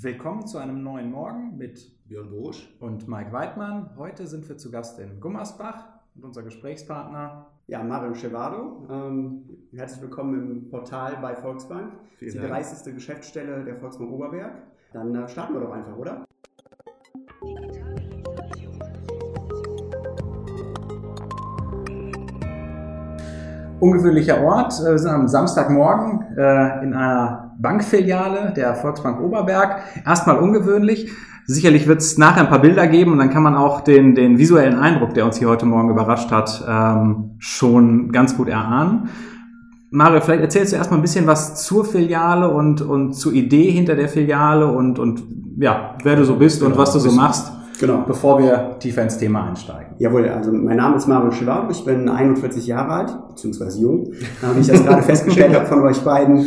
Willkommen zu einem neuen Morgen mit Björn Bosch und Mike Weidmann. Heute sind wir zu Gast in Gummersbach und unser Gesprächspartner. Ja, Mario Chevado. Ähm, herzlich willkommen im Portal bei Volksbank. Vielen die Dank. 30. Geschäftsstelle der Volksbank Oberberg. Dann äh, starten wir doch einfach, oder? Ungewöhnlicher Ort. Äh, Wir sind am Samstagmorgen äh, in einer Bankfiliale der Volksbank Oberberg. Erstmal ungewöhnlich. Sicherlich wird es nachher ein paar Bilder geben und dann kann man auch den, den visuellen Eindruck, der uns hier heute Morgen überrascht hat, ähm, schon ganz gut erahnen. Mario, vielleicht erzählst du erstmal ein bisschen was zur Filiale und, und zur Idee hinter der Filiale und, und ja, wer du so bist und Genau, was du so machst, Genau. bevor wir tiefer ins Thema einsteigen. Jawohl, also mein Name ist Mario Chevado. Ich bin 41 Jahre alt, beziehungsweise jung, wie ich das gerade festgestellt habe von euch beiden.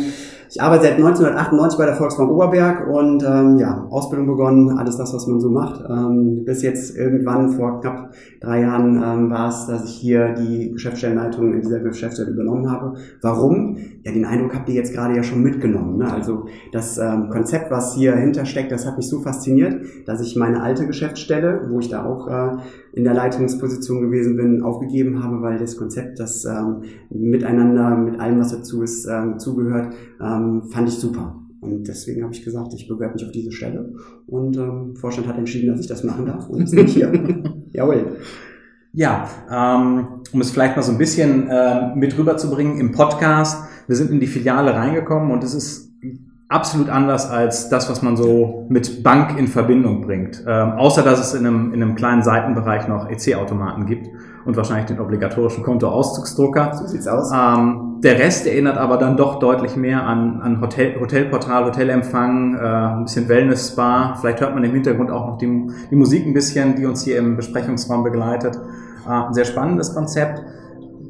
Ich arbeite seit 1998 bei der Volksbank Oberberg und ähm, ja, Ausbildung begonnen, alles das, was man so macht. Ähm, bis jetzt irgendwann vor knapp drei Jahren ähm, war es, dass ich hier die Geschäftsstellenleitung in dieser Geschäftsstelle übernommen habe. Warum? Ja, den Eindruck habt ihr jetzt gerade ja schon mitgenommen. Ne? Also das ähm, Konzept, was hier hintersteckt, das hat mich so fasziniert, dass ich meine alte Geschäftsstelle, wo ich da auch äh, in der Leitungsposition gewesen bin, aufgegeben habe, weil das Konzept, das ähm, miteinander, mit allem, was dazu ist, ähm, zugehört, ähm, fand ich super. Und deswegen habe ich gesagt, ich bewerbe mich auf diese Stelle. Und ähm, Vorstand hat entschieden, dass ich das machen darf. Und jetzt bin ich hier. Jawohl. Ja, ähm, um es vielleicht mal so ein bisschen äh, mit rüberzubringen im Podcast. Wir sind in die Filiale reingekommen und es ist absolut anders als das, was man so mit Bank in Verbindung bringt. Ähm, außer dass es in einem, in einem kleinen Seitenbereich noch EC-Automaten gibt und wahrscheinlich den obligatorischen Kontoauszugsdrucker. So sieht's aus. Ähm, der Rest erinnert aber dann doch deutlich mehr an, an Hotel, Hotelportal, Hotelempfang, äh, ein bisschen Wellness-Spa. Vielleicht hört man im Hintergrund auch noch die, die Musik ein bisschen, die uns hier im Besprechungsraum begleitet. Äh, ein sehr spannendes Konzept.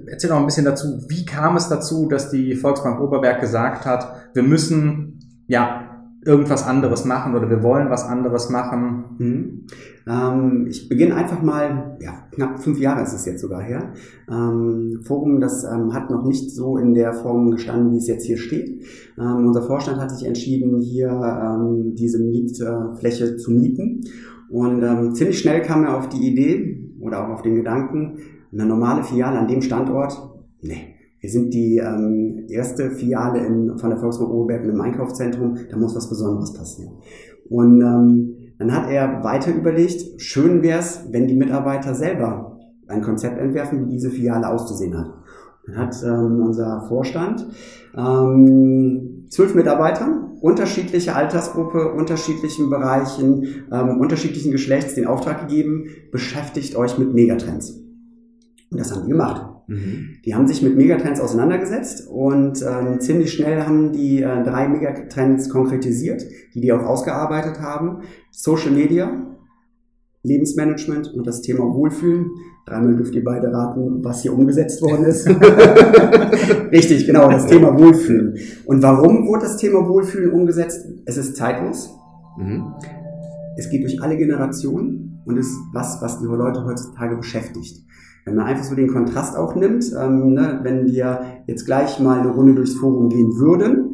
Erzähl noch ein bisschen dazu, wie kam es dazu, dass die Volksbank Oberberg gesagt hat, wir müssen ja irgendwas anderes machen oder wir wollen was anderes machen. Mhm. Ähm, ich beginne einfach mal, ja, knapp fünf Jahre ist es jetzt sogar her. Ähm, Forum, das ähm, hat noch nicht so in der Form gestanden, wie es jetzt hier steht. Ähm, unser Vorstand hat sich entschieden, hier ähm, diese Mietfläche zu mieten. Und ähm, ziemlich schnell kam er auf die Idee oder auch auf den Gedanken, eine normale Filiale an dem Standort, nee. Wir sind die ähm, erste Filiale in, von der Volksbank Oberberg in einem Einkaufszentrum, da muss was Besonderes passieren. Und ähm, dann hat er weiter überlegt, schön wäre es, wenn die Mitarbeiter selber ein Konzept entwerfen, wie diese Filiale auszusehen hat. Dann hat ähm, unser Vorstand ähm, zwölf Mitarbeiter, unterschiedliche Altersgruppe, unterschiedlichen Bereichen, ähm, unterschiedlichen Geschlechts den Auftrag gegeben, beschäftigt euch mit Megatrends. Und das haben die gemacht. Mhm. Die haben sich mit Megatrends auseinandergesetzt und ähm, ziemlich schnell haben die äh, drei Megatrends konkretisiert, die die auch ausgearbeitet haben. Social Media, Lebensmanagement und das Thema Wohlfühlen. Dreimal dürft ihr beide raten, was hier umgesetzt worden ist. Richtig, genau, das Thema Wohlfühlen. Und warum wurde das Thema Wohlfühlen umgesetzt? Es ist zeitlos. Mhm. Es geht durch alle Generationen und ist was, was die Leute heutzutage beschäftigt. Wenn man einfach so den Kontrast auch nimmt, ähm, ne, wenn wir jetzt gleich mal eine Runde durchs Forum gehen würden,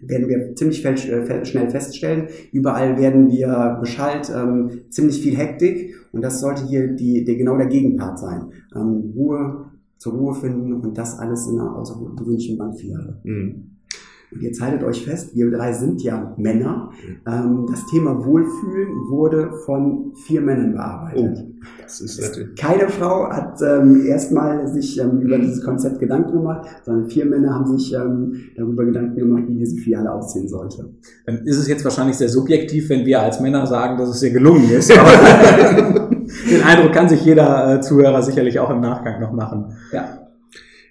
werden wir ziemlich äh, schnell feststellen, überall werden wir beschallt, ähm, ziemlich viel Hektik und das sollte hier die, der, genau der Gegenpart sein. Ähm, Ruhe, zur Ruhe finden und das alles in einer außergewöhnlichen Bankfiliale. Mhm. Und jetzt haltet euch fest, wir drei sind ja Männer. Ähm, das Thema Wohlfühlen wurde von vier Männern bearbeitet. Das ist natürlich. Keine Frau hat ähm, erstmal sich ähm, über dieses Konzept Gedanken gemacht, sondern vier Männer haben sich ähm, darüber Gedanken gemacht, wie diese Filiale aussehen sollte. Dann ist es jetzt wahrscheinlich sehr subjektiv, wenn wir als Männer sagen, dass es sehr gelungen ist. Aber den Eindruck kann sich jeder äh, Zuhörer sicherlich auch im Nachgang noch machen. Ja,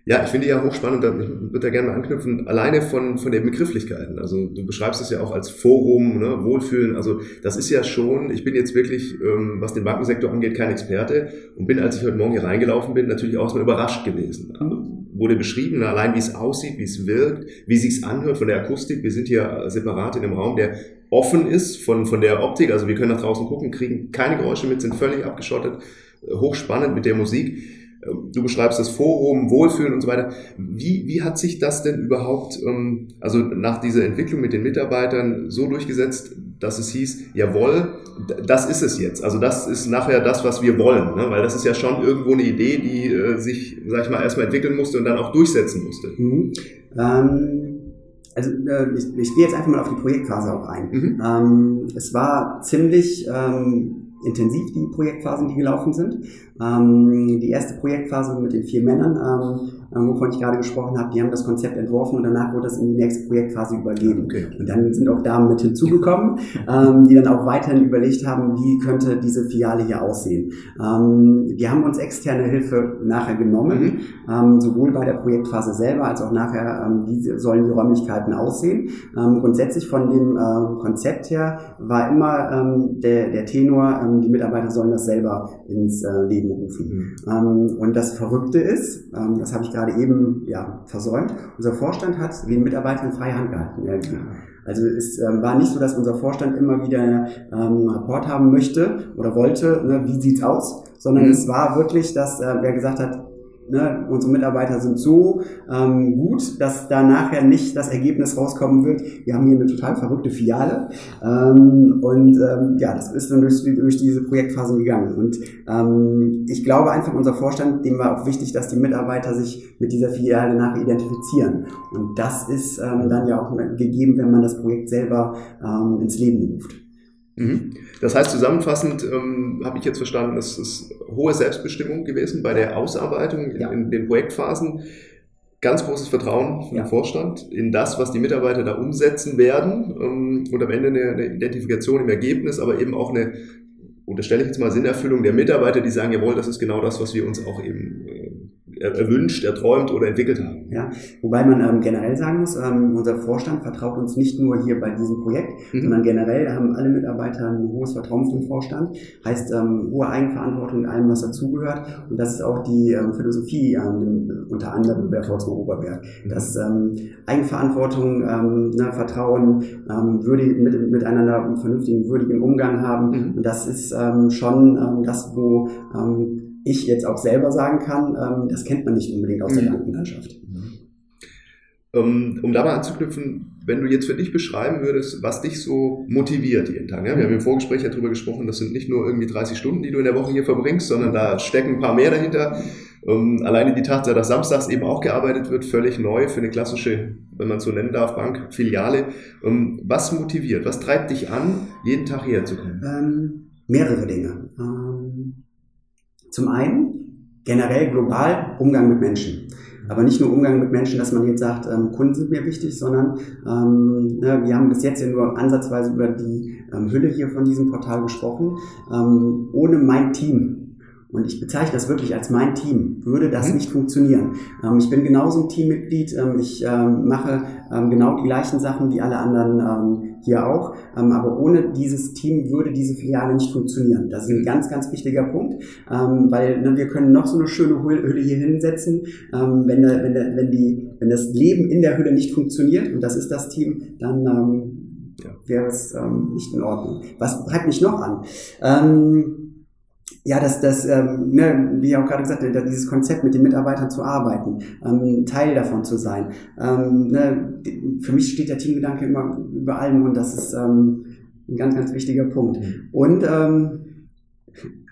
Ja, ich finde die ja hochspannend, da- ich würde da gerne mal anknüpfen, alleine von, von den Begrifflichkeiten. Also du beschreibst es ja auch als Forum, ne, Wohlfühlen, also das ist ja schon, ich bin jetzt wirklich, ähm, was den Bankensektor angeht, kein Experte und bin, als ich heute Morgen hier reingelaufen bin, natürlich auch erstmal überrascht gewesen. Also, wurde beschrieben, allein wie es aussieht, wie es wirkt, wie es sich anhört von der Akustik. Wir sind hier separat in einem Raum, der offen ist von, von der Optik, also wir können nach draußen gucken, kriegen keine Geräusche mit, sind völlig abgeschottet, hochspannend mit der Musik. Ähm, Du beschreibst das Forum, Wohlfühlen und so weiter. Wie, wie hat sich das denn überhaupt, ähm, also nach dieser Entwicklung mit den Mitarbeitern so durchgesetzt, dass es hieß, jawohl, das ist es jetzt. Also das ist nachher das, was wir wollen. Ne? Weil das ist ja schon irgendwo eine Idee, die äh, sich, sag ich mal, erstmal entwickeln musste und dann auch durchsetzen musste. Mhm. Ähm, also äh, ich, ich gehe jetzt einfach mal auf die Projektphase auch ein. Mhm. Ähm, es war ziemlich ähm, intensiv, die Projektphasen, die gelaufen sind. Ähm, die erste Projektphase mit den vier Männern, ähm, wovon ich gerade gesprochen habe, die haben das Konzept entworfen und danach wurde das in die nächste Projektphase übergeben. Okay. Und dann sind auch Damen mit hinzugekommen, ähm, die dann auch weiterhin überlegt haben, wie könnte diese Filiale hier aussehen. Ähm, wir haben uns externe Hilfe nachher genommen, mhm. ähm, sowohl bei der Projektphase selber als auch nachher, ähm, wie sollen die Räumlichkeiten aussehen. Ähm, grundsätzlich von dem äh, Konzept her war immer ähm, der, der Tenor, die Mitarbeiter sollen das selber ins äh, Leben rufen. Mhm. Und das Verrückte ist, das habe ich gerade gerade eben ja, versäumt. Unser Vorstand hat den Mitarbeitern freie Hand gehalten. Also es ähm, war nicht so, dass unser Vorstand immer wieder ähm, einen Rapport haben möchte oder wollte, ne, wie sieht's aus, sondern mhm. es war wirklich, dass äh, er gesagt hat, ne, unsere Mitarbeiter sind so ähm, gut, dass da nachher nicht das Ergebnis rauskommen wird. Wir haben hier eine total verrückte Filiale ähm, und ähm, ja, das ist dann durch, durch diese Projektphasen gegangen. Und ähm, ich glaube einfach, unser Vorstand, dem war auch wichtig, dass die Mitarbeiter sich mit dieser Filiale nachher identifizieren. Und das ist ähm, dann ja auch gegeben, wenn man das Projekt selber ähm, ins Leben ruft. Mhm. Das heißt, zusammenfassend ähm, habe ich jetzt verstanden, es ist hohe Selbstbestimmung gewesen bei der Ausarbeitung in, ja. in den Projektphasen. Ganz großes Vertrauen vom ja. Vorstand in das, was die Mitarbeiter da umsetzen werden ähm, und am Ende eine, eine Identifikation im Ergebnis, aber eben auch eine unterstelle ich jetzt mal Sinnerfüllung der Mitarbeiter, die sagen, jawohl, das ist genau das, was wir uns auch eben äh, erwünscht, erträumt oder entwickelt haben. Ja, wobei man ähm, generell sagen muss, ähm, unser Vorstand vertraut uns nicht nur hier bei diesem Projekt, mhm. sondern generell haben alle Mitarbeiter ein hohes Vertrauen zum Vorstand, heißt ähm, hohe Eigenverantwortung in allem, was dazugehört und das ist auch die ähm, Philosophie ähm, unter anderem der Volkswagen Oberberg, mhm. dass ähm, Eigenverantwortung, ähm, ne, Vertrauen, ähm, würdig, mit, miteinander einen vernünftigen, würdigen Umgang haben mhm. und das ist ähm, schon ähm, das, wo ähm, ich jetzt auch selber sagen kann, ähm, das kennt man nicht unbedingt aus der mhm. Bankenlandschaft. Um, um da mal anzuknüpfen, wenn du jetzt für dich beschreiben würdest, was dich so motiviert jeden Tag. Ja? Wir haben im Vorgespräch ja darüber gesprochen, das sind nicht nur irgendwie 30 Stunden, die du in der Woche hier verbringst, sondern da stecken ein paar mehr dahinter. Um, alleine die Tatsache, dass samstags eben auch gearbeitet wird, völlig neu für eine klassische, wenn man so nennen darf, Bank, Filiale. Um, was motiviert, was treibt dich an, jeden Tag hierher zu kommen? Ähm, mehrere Dinge. Zum einen generell global Umgang mit Menschen. Aber nicht nur Umgang mit Menschen, dass man jetzt sagt, ähm, Kunden sind mir wichtig, sondern ähm, ne, wir haben bis jetzt ja nur ansatzweise über die ähm, Hülle hier von diesem Portal gesprochen. Ähm, ohne mein Team und ich bezeichne das wirklich als mein Team, würde das mhm. nicht funktionieren. Ähm, ich bin genauso ein Teammitglied, ähm, ich ähm, mache ähm, genau die gleichen Sachen wie alle anderen ähm, hier auch, ähm, aber ohne dieses Team würde diese Filiale nicht funktionieren. Das ist ein mhm. ganz, ganz wichtiger Punkt, weil ne, wir können noch so eine schöne Hülle hier hinsetzen, wenn, der, wenn, der, wenn, die, wenn das Leben in der Hülle nicht funktioniert, und das ist das Team, dann wäre es nicht in Ordnung. Was treibt mich noch an? Ja, das, das ähm, ne, wie ich auch gerade gesagt habe, dieses Konzept mit den Mitarbeitern zu arbeiten, ähm, Teil davon zu sein. Ähm, ne, für mich steht der Teamgedanke immer über allem und das ist ähm, ein ganz, ganz wichtiger Punkt. Mhm. Und ähm,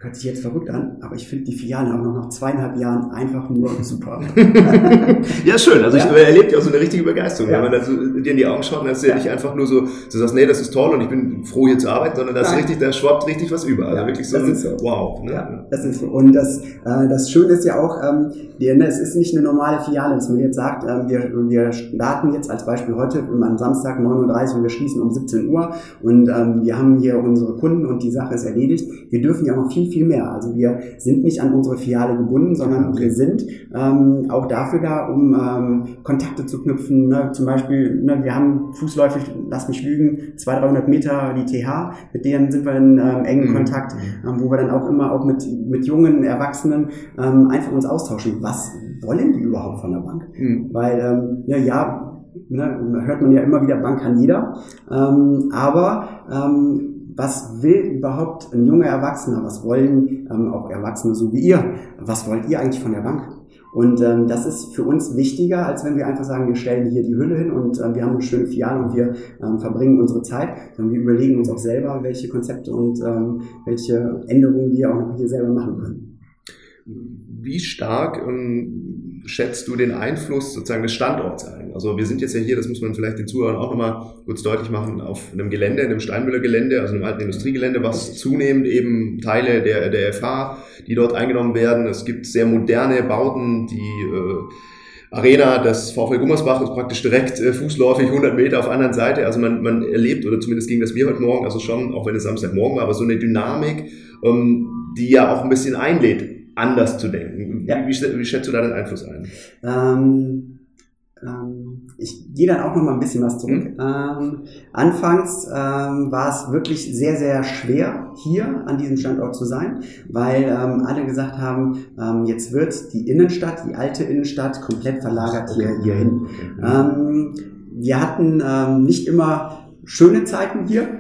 hört sich jetzt verrückt an, aber ich finde die Filialen auch noch nach zweieinhalb Jahren einfach nur super. ja, schön. Also ja. ich erlebe ja auch so eine richtige Begeisterung. Ja. Wenn man da so dir in die Augen schaut, dann ist ja, ja nicht einfach nur so, du sagst, nee, das ist toll und ich bin froh hier zu arbeiten, sondern das ist richtig, da schwappt richtig was über. Also wirklich so, das ist so. wow. Ne? Ja, das ist so. Und das, äh, das Schöne ist ja auch, ähm, die, ne, es ist nicht eine normale Filiale, dass man jetzt sagt, ähm, wir, wir starten jetzt als Beispiel heute am Samstag 9.30 Uhr und wir schließen um 17 Uhr und ähm, wir haben hier unsere Kunden und die Sache ist erledigt. Wir dürfen ja auch noch viel viel, mehr. Also wir sind nicht an unsere Filiale gebunden, sondern wir sind ähm, auch dafür da, um ähm, Kontakte zu knüpfen. Ne? Zum Beispiel, ne, wir haben fußläufig, lass mich lügen, 200, 300 Meter die TH, mit denen sind wir in ähm, engen mhm. Kontakt, ähm, wo wir dann auch immer auch mit, mit jungen Erwachsenen ähm, einfach uns austauschen. Was wollen die überhaupt von der Bank? Mhm. Weil, ähm, ja, ja, Ne, hört man ja immer wieder, Bank kann jeder. Ähm, aber ähm, was will überhaupt ein junger Erwachsener, was wollen ähm, auch Erwachsene so wie ihr, was wollt ihr eigentlich von der Bank? Und ähm, das ist für uns wichtiger, als wenn wir einfach sagen, wir stellen hier die Hülle hin und äh, wir haben eine schöne Filiale und wir ähm, verbringen unsere Zeit, sondern wir überlegen uns auch selber, welche Konzepte und ähm, welche Änderungen wir auch noch hier selber machen können. Wie stark ähm, schätzt du den Einfluss sozusagen des Standorts ein? Also wir sind jetzt ja hier, das muss man vielleicht den Zuhörern auch nochmal kurz deutlich machen, auf einem Gelände, einem Steinmüller-Gelände, also einem alten Industriegelände, was zunehmend eben Teile der, der FH, die dort eingenommen werden. Es gibt sehr moderne Bauten, die äh, Arena des VfL Gummersbach ist praktisch direkt äh, fußläufig 100 Meter auf der anderen Seite. Also man, man erlebt, oder zumindest ging das mir heute Morgen, also schon, auch wenn es Samstagmorgen war, aber so eine Dynamik, ähm, die ja auch ein bisschen einlädt, anders zu denken. Ja. Wie, wie, wie schätzt du da den Einfluss ein? Ähm, ähm, ich gehe dann auch noch mal ein bisschen was zurück. Mhm. Ähm, anfangs ähm, war es wirklich sehr, sehr schwer, hier an diesem Standort zu sein, weil ähm, alle gesagt haben, ähm, jetzt wird die Innenstadt, die alte Innenstadt, komplett verlagert hier, hier hin. Ähm, wir hatten nicht immer schöne Zeiten hier.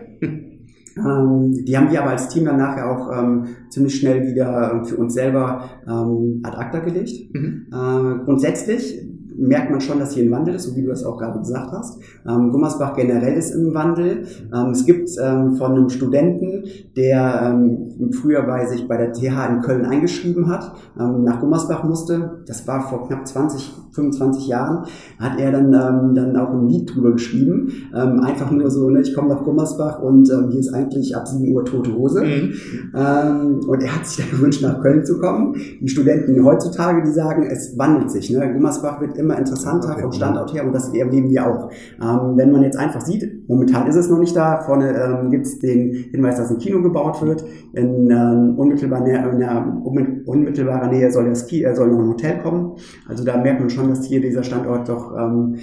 Ähm, die haben wir aber als Team dann nachher auch ähm, ziemlich schnell wieder für uns selber ähm, ad acta gelegt. Mhm. Äh, grundsätzlich merkt man schon, dass hier ein Wandel ist, so wie du das auch gerade gesagt hast. Ähm, Gummersbach generell ist im Wandel. Ähm, es gibt ähm, von einem Studenten, der ähm, früher bei sich bei der TH in Köln eingeschrieben hat, ähm, nach Gummersbach musste. Das war vor knapp 20, 25 Jahren. Hat er dann, ähm, dann auch ein Lied drüber geschrieben. Ähm, einfach nur so, ne, ich komme nach Gummersbach und hier ist eigentlich ab 7 Uhr tote Hose. Mhm. Und er hat sich dann gewünscht, nach Köln zu kommen. Die Studenten heutzutage, die sagen, es wandelt sich. Ne? Gummersbach wird immer immer interessanter vom Standort her und das erleben wir auch. Ähm, wenn man jetzt einfach sieht, momentan ist es noch nicht da, vorne ähm, gibt es den Hinweis, dass ein Kino gebaut wird, in, ähm, unmittelbar Nähe, in der unmittelbarer Nähe soll, das Ki äh, soll noch ein Hotel kommen. Also da merkt man schon, dass hier dieser Standort doch ähm,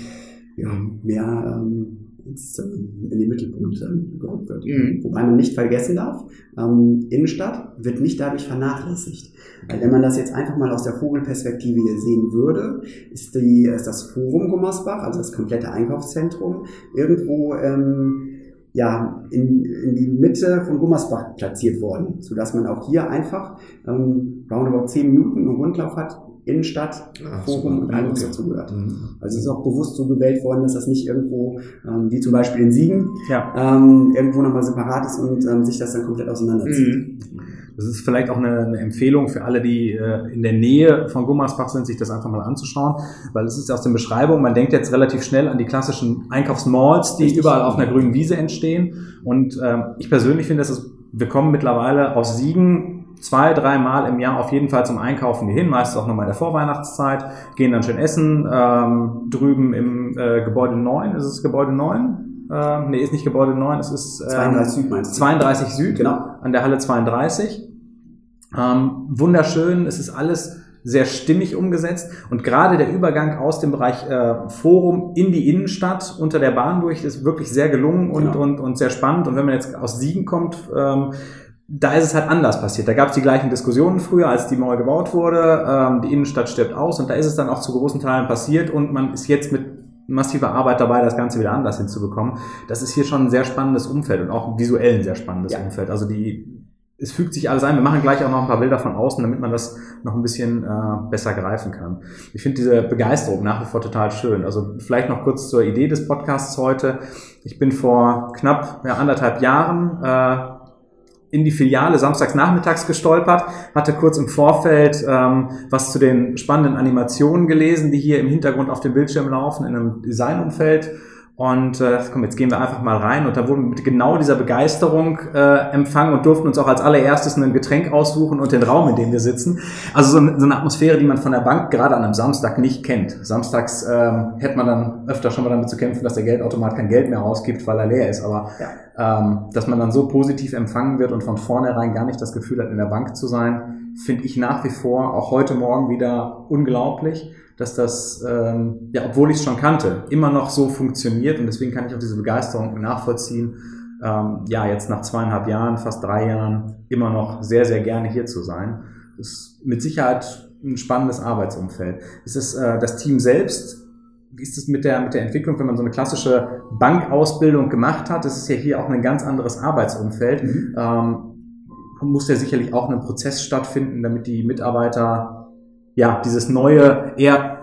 ja, mehr ähm, ins, ähm, in den Mittelpunkt ähm, gerückt wird. Mhm. Wobei man nicht vergessen darf, ähm, Innenstadt wird nicht dadurch vernachlässigt. Weil wenn man das jetzt einfach mal aus der Vogelperspektive hier sehen würde, ist, die, ist das Forum Gummersbach, also das komplette Einkaufszentrum, irgendwo ähm, ja, in, in die Mitte von Gummersbach platziert worden, sodass man auch hier einfach ähm, roundabout 10 Minuten einen Rundlauf hat, Innenstadt, Ach, Forum und allem, was dazu gehört. Mhm. Also es ist auch bewusst so gewählt worden, dass das nicht irgendwo, ähm, wie zum Beispiel in Siegen, ja. ähm, irgendwo nochmal separat ist und ähm, sich das dann komplett auseinanderzieht. Mhm. Das ist vielleicht auch eine, eine Empfehlung für alle, die äh, in der Nähe von Gummersbach sind, sich das einfach mal anzuschauen, weil es ist aus den Beschreibungen, man denkt jetzt relativ schnell an die klassischen Einkaufsmalls, die Richtig. überall auf einer grünen Wiese entstehen. Und ähm, ich persönlich finde, dass es, wir kommen mittlerweile aus Siegen zwei, dreimal im Jahr auf jeden Fall zum Einkaufen hier hin, meistens auch nochmal in der Vorweihnachtszeit, gehen dann schön essen, ähm, drüben im äh, Gebäude 9, ist es Gebäude 9? Ähm, nee, ist nicht Gebäude 9, es ist ähm, 32 Süd meinst du? 32 Süd, genau. an der Halle 32. Ähm, wunderschön, es ist alles sehr stimmig umgesetzt und gerade der Übergang aus dem Bereich äh, Forum in die Innenstadt unter der Bahn durch ist wirklich sehr gelungen und, genau. und, und sehr spannend und wenn man jetzt aus Siegen kommt, ähm, da ist es halt anders passiert. Da gab es die gleichen Diskussionen früher, als die Mauer gebaut wurde. Ähm, die Innenstadt stirbt aus und da ist es dann auch zu großen Teilen passiert und man ist jetzt mit massiver Arbeit dabei, das Ganze wieder anders hinzubekommen. Das ist hier schon ein sehr spannendes Umfeld und auch visuell ein sehr spannendes ja. Umfeld. Also die, es fügt sich alles ein. Wir machen gleich auch noch ein paar Bilder von außen, damit man das noch ein bisschen äh, besser greifen kann. Ich finde diese Begeisterung nach wie vor total schön. Also vielleicht noch kurz zur Idee des Podcasts heute. Ich bin vor knapp ja, anderthalb Jahren äh, in die Filiale samstags nachmittags gestolpert, hatte kurz im Vorfeld ähm, was zu den spannenden Animationen gelesen, die hier im Hintergrund auf dem Bildschirm laufen, in einem Designumfeld und äh, komm, jetzt gehen wir einfach mal rein. Und da wurden wir mit genau dieser Begeisterung äh, empfangen und durften uns auch als allererstes ein Getränk aussuchen und den Raum, in dem wir sitzen. Also so, eine, so eine Atmosphäre, die man von der Bank gerade an einem Samstag nicht kennt. Samstags ähm, hätte man dann öfter schon mal damit zu kämpfen, dass der Geldautomat kein Geld mehr rausgibt, weil er leer ist. Aber ja. ähm, dass man dann so positiv empfangen wird und von vornherein gar nicht das Gefühl hat, in der Bank zu sein, finde ich nach wie vor auch heute Morgen wieder unglaublich dass das, ähm, ja, obwohl ich es schon kannte, immer noch so funktioniert und deswegen kann ich auch diese Begeisterung nachvollziehen, ähm, ja, jetzt nach zweieinhalb Jahren, fast drei Jahren, immer noch sehr, sehr gerne hier zu sein. Das ist mit Sicherheit ein spannendes Arbeitsumfeld. Ist es äh, das Team selbst? Wie ist es mit der, mit der Entwicklung, wenn man so eine klassische Bankausbildung gemacht hat? Das ist ja hier auch ein ganz anderes Arbeitsumfeld. Mhm. Ähm, muss ja sicherlich auch ein Prozess stattfinden, damit die Mitarbeiter ja, dieses neue, eher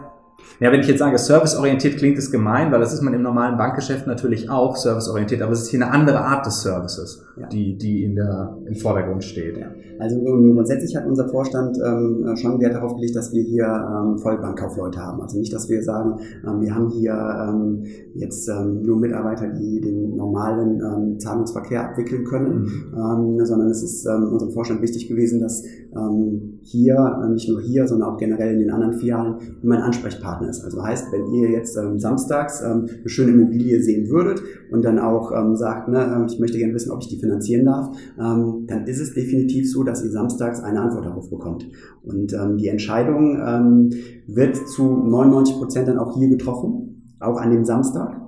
ja, wenn ich jetzt sage, serviceorientiert klingt es gemein, weil das ist man im normalen Bankgeschäft natürlich auch serviceorientiert, aber es ist hier eine andere Art des Services, ja. die, die in der, im Vordergrund steht. Ja. Also grundsätzlich hat unser Vorstand ähm, schon Wert darauf gelegt, dass wir hier ähm, Vollbankkaufleute haben. Also nicht, dass wir sagen, ähm, wir haben hier ähm, jetzt ähm, nur Mitarbeiter, die den normalen ähm, Zahlungsverkehr abwickeln können, mhm. ähm, sondern es ist ähm, unserem Vorstand wichtig gewesen, dass ähm, hier, äh, nicht nur hier, sondern auch generell in den anderen Filialen, immer ein Ansprechpartner ist. Also heißt, wenn ihr jetzt ähm, samstags ähm, eine schöne Immobilie sehen würdet und dann auch ähm, sagt, ne, ähm, ich möchte gerne wissen, ob ich die finanzieren darf, ähm, dann ist es definitiv so, dass ihr samstags eine Antwort darauf bekommt. Und ähm, die Entscheidung ähm, wird zu 99 Prozent dann auch hier getroffen, auch an dem Samstag.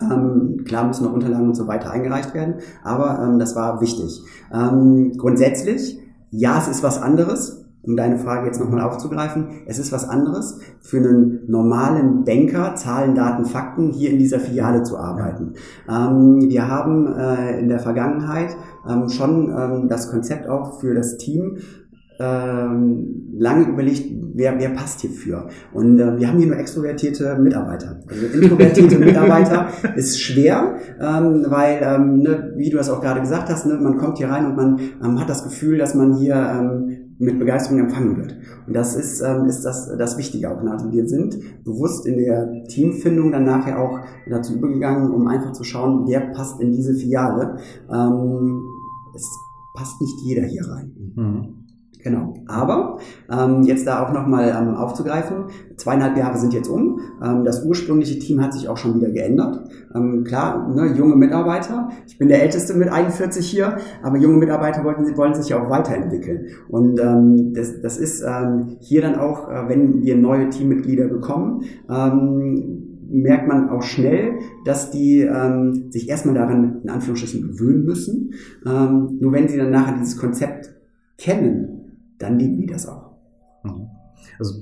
Ähm, klar müssen noch Unterlagen und so weiter eingereicht werden, aber ähm, das war wichtig. Ähm, grundsätzlich, ja, es ist was anderes um deine Frage jetzt nochmal aufzugreifen, es ist was anderes für einen normalen Banker, Zahlen, Daten, Fakten, hier in dieser Filiale zu arbeiten. Ähm, wir haben äh, in der Vergangenheit ähm, schon ähm, das Konzept auch für das Team ähm, lange überlegt, wer, wer passt hierfür. Und äh, wir haben hier nur extrovertierte Mitarbeiter. Also introvertierte Mitarbeiter ist schwer, ähm, weil, ähm, ne, wie du das auch gerade gesagt hast, ne, man kommt hier rein und man ähm, hat das Gefühl, dass man hier ähm, mit Begeisterung empfangen wird. Und das ist, ähm, ist das, das Wichtige auch. Also wir sind bewusst in der Teamfindung dann nachher auch dazu übergegangen, um einfach zu schauen, wer passt in diese Filiale. Ähm, es passt nicht jeder hier rein. Mhm. Genau. Aber ähm, jetzt da auch nochmal ähm, aufzugreifen, zweieinhalb Jahre sind jetzt um. Ähm, das ursprüngliche Team hat sich auch schon wieder geändert. Ähm, klar, ne, junge Mitarbeiter. Ich bin der Älteste mit 41 hier, aber junge Mitarbeiter wollten, wollen sich ja auch weiterentwickeln. Und ähm, das, das ist ähm, hier dann auch, äh, wenn wir neue Teammitglieder bekommen, ähm, merkt man auch schnell, dass die ähm, sich erstmal daran in Anführungsstrichen gewöhnen müssen. Ähm, nur wenn sie dann nachher dieses Konzept kennen, dann lieben die das auch. Mhm. Also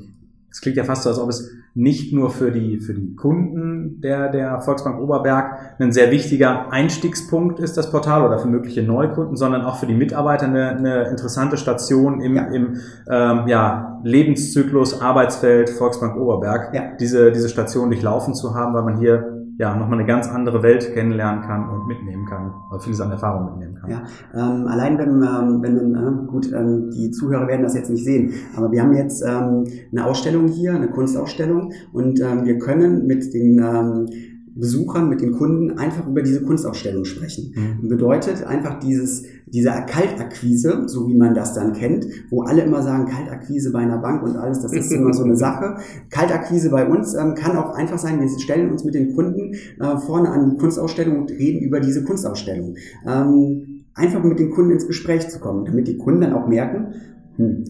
es klingt ja fast so, als ob es nicht nur für die, für die Kunden der, der Volksbank Oberberg ein sehr wichtiger Einstiegspunkt ist, das Portal, oder für mögliche Neukunden, sondern auch für die Mitarbeiter eine, eine interessante Station im, ja. im ähm, ja, Lebenszyklus, Arbeitsfeld Volksbank Oberberg, ja. diese, diese Station durchlaufen zu haben, weil man hier ja, nochmal eine ganz andere Welt kennenlernen kann und mitnehmen kann, oder vieles an Erfahrung mitnehmen kann. Ja, ähm, allein wenn, ähm, wenn äh, gut, ähm, die Zuhörer werden das jetzt nicht sehen, aber wir haben jetzt ähm, eine Ausstellung hier, eine Kunstausstellung und ähm, wir können mit den ähm, Besuchern, mit den Kunden einfach über diese Kunstausstellung sprechen. Mhm. Bedeutet einfach dieses, diese Kaltakquise, so wie man das dann kennt, wo alle immer sagen, Kaltakquise bei einer Bank und alles, das ist immer so eine Sache. Kaltakquise bei uns ähm, kann auch einfach sein, wir stellen uns mit den Kunden äh, vorne an die Kunstausstellung und reden über diese Kunstausstellung. Ähm, einfach mit den Kunden ins Gespräch zu kommen, damit die Kunden dann auch merken, hm,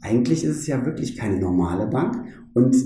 eigentlich ist es ja wirklich keine normale Bank und